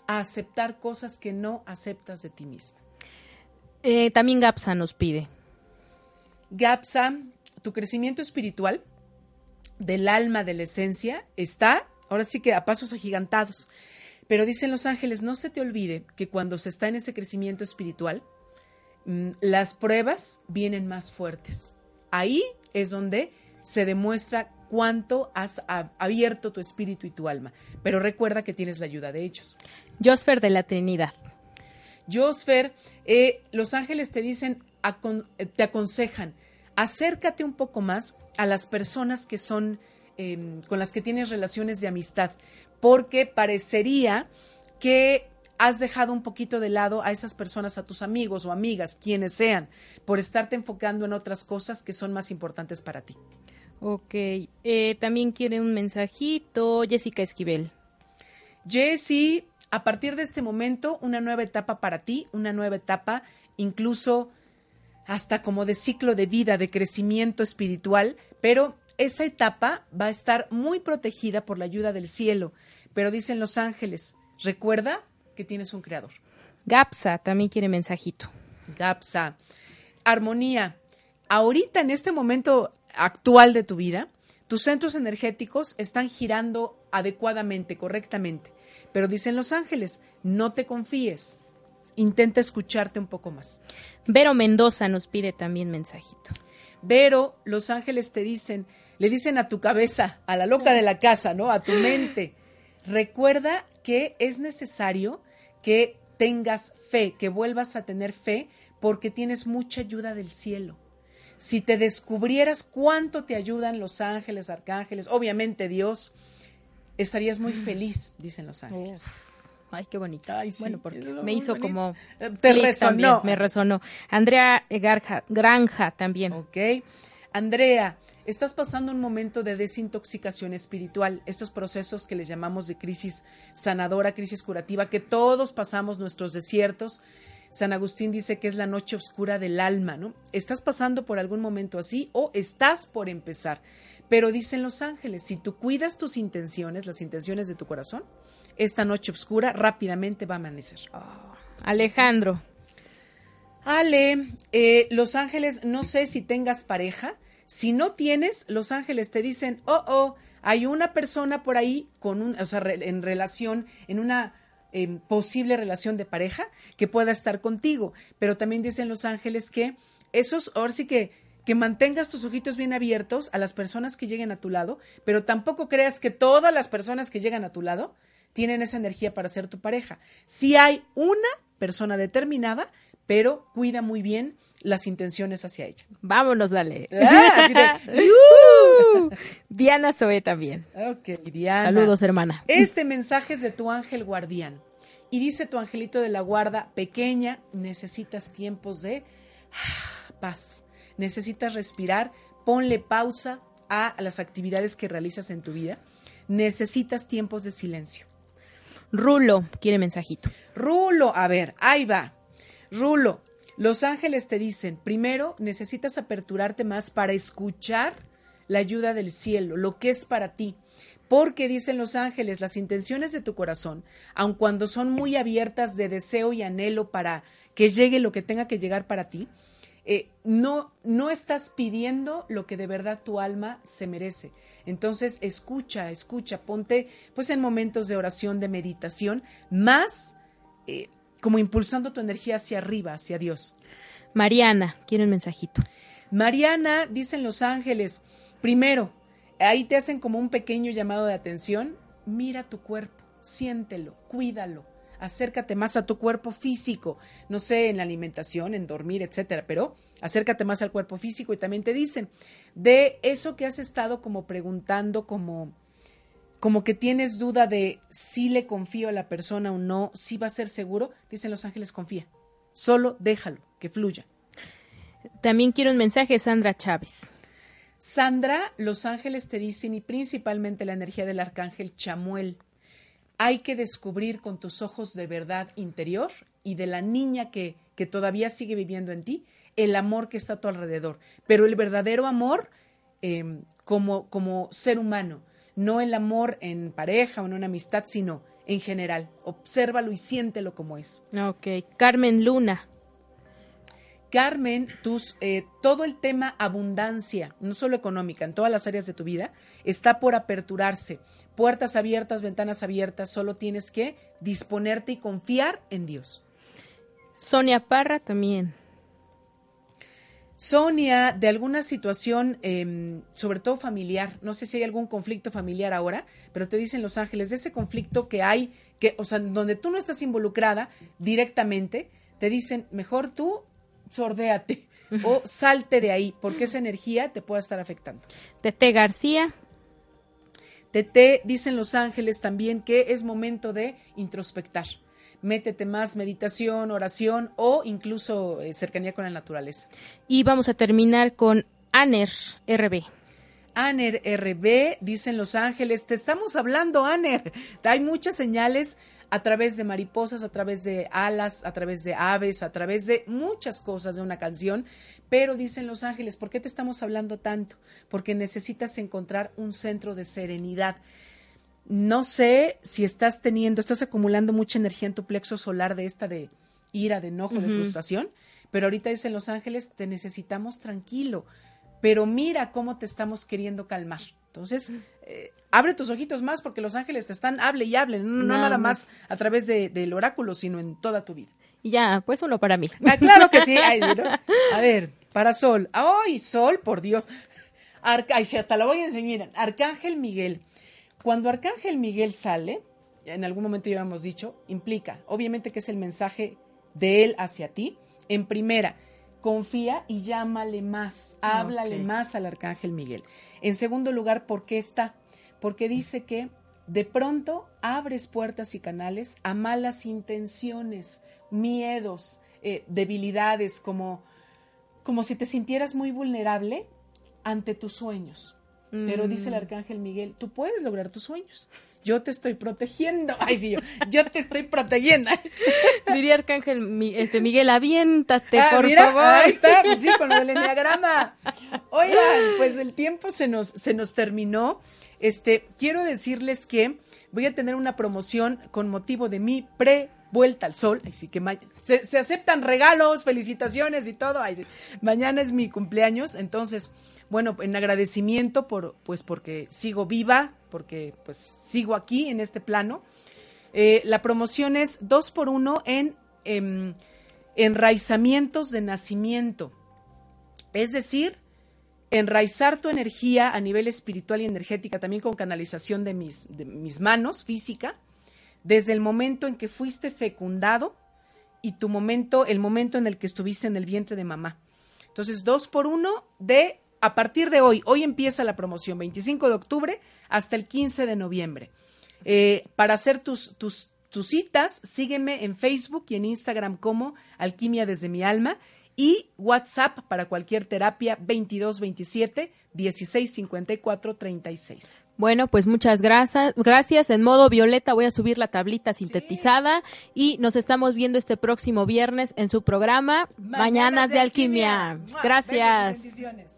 S3: a aceptar cosas que no aceptas de ti misma.
S4: Eh, también Gapsa nos pide.
S3: Gapsa, tu crecimiento espiritual del alma, de la esencia, está ahora sí que a pasos agigantados. Pero dicen los ángeles, no se te olvide que cuando se está en ese crecimiento espiritual, las pruebas vienen más fuertes. Ahí es donde se demuestra cuánto has abierto tu espíritu y tu alma. Pero recuerda que tienes la ayuda de ellos.
S4: Josfer de la Trinidad.
S3: Josfer, eh, los ángeles te dicen, acon- eh, te aconsejan, acércate un poco más a las personas que son, eh, con las que tienes relaciones de amistad, porque parecería que has dejado un poquito de lado a esas personas, a tus amigos o amigas, quienes sean, por estarte enfocando en otras cosas que son más importantes para ti.
S4: Ok. eh, también quiere un mensajito. Jessica Esquivel.
S3: Jessy, a partir de este momento, una nueva etapa para ti, una nueva etapa incluso hasta como de ciclo de vida, de crecimiento espiritual, pero esa etapa va a estar muy protegida por la ayuda del cielo. Pero dicen los ángeles, recuerda que tienes un creador.
S4: Gapsa también quiere mensajito.
S3: Gapsa. Armonía. Ahorita, en este momento actual de tu vida, tus centros energéticos están girando adecuadamente, correctamente. Pero dicen los ángeles, no te confíes. Intenta escucharte un poco más.
S4: Vero Mendoza nos pide también mensajito.
S3: Pero los ángeles te dicen, le dicen a tu cabeza, a la loca de la casa, ¿no? A tu mente. Recuerda que es necesario que tengas fe, que vuelvas a tener fe, porque tienes mucha ayuda del cielo. Si te descubrieras cuánto te ayudan los ángeles, arcángeles, obviamente Dios, estarías muy feliz, dicen los ángeles.
S4: Ay, qué bonito.
S3: Ay, sí,
S4: bueno, porque me hizo
S3: bonito.
S4: como...
S3: Te resonó.
S4: también, me resonó. Andrea Garja- Granja también.
S3: Ok. Andrea, estás pasando un momento de desintoxicación espiritual, estos procesos que les llamamos de crisis sanadora, crisis curativa, que todos pasamos nuestros desiertos. San Agustín dice que es la noche oscura del alma, ¿no? ¿Estás pasando por algún momento así o estás por empezar? Pero dicen los ángeles, si tú cuidas tus intenciones, las intenciones de tu corazón, esta noche oscura rápidamente va a amanecer.
S4: Alejandro.
S3: Ale, eh, Los Ángeles, no sé si tengas pareja. Si no tienes, Los Ángeles te dicen, oh, oh, hay una persona por ahí con un, o sea, en relación, en una em, posible relación de pareja que pueda estar contigo. Pero también dicen Los Ángeles que esos, ahora sí que, que mantengas tus ojitos bien abiertos a las personas que lleguen a tu lado, pero tampoco creas que todas las personas que llegan a tu lado tienen esa energía para ser tu pareja. Si hay una persona determinada, pero cuida muy bien las intenciones hacia ella.
S4: Vámonos, dale.
S3: Ah, así de,
S4: ¡Yujú! Diana Zoe también.
S3: Ok, Diana.
S4: Saludos, hermana.
S3: Este mensaje es de tu ángel guardián. Y dice tu angelito de la guarda, pequeña, necesitas tiempos de ah, paz. Necesitas respirar. Ponle pausa a las actividades que realizas en tu vida. Necesitas tiempos de silencio.
S4: Rulo quiere mensajito.
S3: Rulo, a ver, ahí va. Rulo, los ángeles te dicen, primero necesitas aperturarte más para escuchar la ayuda del cielo, lo que es para ti. Porque dicen los ángeles, las intenciones de tu corazón, aun cuando son muy abiertas de deseo y anhelo para que llegue lo que tenga que llegar para ti, eh, no, no estás pidiendo lo que de verdad tu alma se merece. Entonces, escucha, escucha, ponte pues en momentos de oración, de meditación, más eh, como impulsando tu energía hacia arriba, hacia Dios.
S4: Mariana quiere un mensajito.
S3: Mariana, dicen los ángeles, primero, ahí te hacen como un pequeño llamado de atención, mira tu cuerpo, siéntelo, cuídalo, acércate más a tu cuerpo físico, no sé, en la alimentación, en dormir, etcétera, pero acércate más al cuerpo físico y también te dicen, de eso que has estado como preguntando, como como que tienes duda de si le confío a la persona o no, si va a ser seguro, dicen los ángeles, confía. Solo déjalo, que fluya.
S4: También quiero un mensaje, Sandra Chávez.
S3: Sandra, los ángeles te dicen, y principalmente la energía del arcángel Chamuel, hay que descubrir con tus ojos de verdad interior y de la niña que, que todavía sigue viviendo en ti, el amor que está a tu alrededor. Pero el verdadero amor eh, como, como ser humano, no el amor en pareja o en una amistad, sino en general. Obsérvalo y siéntelo como es.
S4: Ok. Carmen Luna.
S3: Carmen, tus, eh, todo el tema abundancia, no solo económica, en todas las áreas de tu vida, está por aperturarse. Puertas abiertas, ventanas abiertas, solo tienes que disponerte y confiar en Dios.
S4: Sonia Parra también.
S3: Sonia, de alguna situación, em, sobre todo familiar, no sé si hay algún conflicto familiar ahora, pero te dicen Los Ángeles, de ese conflicto que hay, que, o sea, donde tú no estás involucrada directamente, te dicen, mejor tú sordéate o salte de ahí, porque esa energía te puede estar afectando.
S4: Tete García,
S3: Tete, dicen Los Ángeles también que es momento de introspectar. Métete más meditación, oración o incluso eh, cercanía con la naturaleza.
S4: y vamos a terminar con Aner RB.
S3: Aner RB, dicen Los Ángeles, te estamos hablando, Aner. Hay muchas señales a través de mariposas, a través de alas, a través de aves, a través de muchas cosas de una canción. Pero dicen Los Ángeles, ¿por qué te estamos hablando tanto? Porque necesitas encontrar un centro de serenidad. No sé si estás teniendo, estás acumulando mucha energía en tu plexo solar de esta de ira, de enojo, de frustración, pero ahorita dicen Los Ángeles, te necesitamos tranquilo, pero mira cómo te estamos queriendo calmar. Entonces, eh, abre tus ojitos más porque Los Ángeles te están, hable y hable, no, no
S4: Nada
S3: nada
S4: más.
S3: más a través de- del oráculo, sino en toda tu vida.
S4: Y ya, pues uno para mí.
S3: Ah, claro que sí. Ay, ¿no? A ver, para Sol. ¡Ay, Sol, por Dios! Arca- Ay, sí, hasta la voy a enseñar. Arcángel Miguel. Cuando Arcángel Miguel sale, en algún momento ya habíamos dicho, implica, obviamente que es el mensaje de él hacia ti. En primera, confía y llámale más, háblale más al Arcángel Miguel. En segundo lugar, ¿por qué está? Porque dice que de pronto abres puertas y canales a malas intenciones, miedos, eh, debilidades, como, como si te sintieras muy vulnerable ante tus sueños. Pero dice el arcángel Miguel, tú puedes lograr tus sueños. Yo te estoy protegiendo. Ay, sí, yo, yo te estoy protegiendo.
S4: Diría Arcángel Mi- este Miguel, aviéntate,
S3: Ah,
S4: por
S3: mira,
S4: favor.
S3: Ahí está, pues sí, con del enneagrama. Oigan, pues el tiempo se nos, se nos terminó. Este, quiero decirles que voy a tener una promoción con motivo de mi pre vuelta al sol. Así que se, se aceptan regalos, felicitaciones y todo. Ay, sí. Mañana es mi cumpleaños, entonces, bueno, en agradecimiento por, pues porque sigo viva, porque pues sigo aquí en este plano. Eh, la promoción es dos por uno en em, enraizamientos de nacimiento. Es decir, enraizar tu energía a nivel espiritual y energética, también con canalización de mis, de mis manos, física, desde el momento en que fuiste fecundado y tu momento, el momento en el que estuviste en el vientre de mamá. Entonces, dos por uno de, a partir de hoy, hoy empieza la promoción, 25 de octubre hasta el 15 de noviembre. Eh, para hacer tus, tus, tus citas, sígueme en Facebook y en Instagram como Alquimia desde mi alma y WhatsApp para cualquier terapia 2227 1654 36.
S4: Bueno, pues muchas gracias. Gracias. En modo violeta voy a subir la tablita sintetizada y nos estamos viendo este próximo viernes en su programa Mañanas, de Alquimia. Gracias.
S3: bendiciones.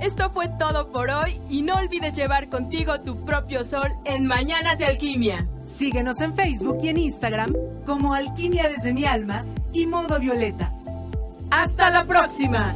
S4: Esto fue todo por hoy y no olvides llevar contigo tu propio sol en Mañanas de Alquimia.
S3: Síguenos en Facebook y en Instagram como Alquimia desde mi alma y Modo Violeta. ¡Hasta la próxima!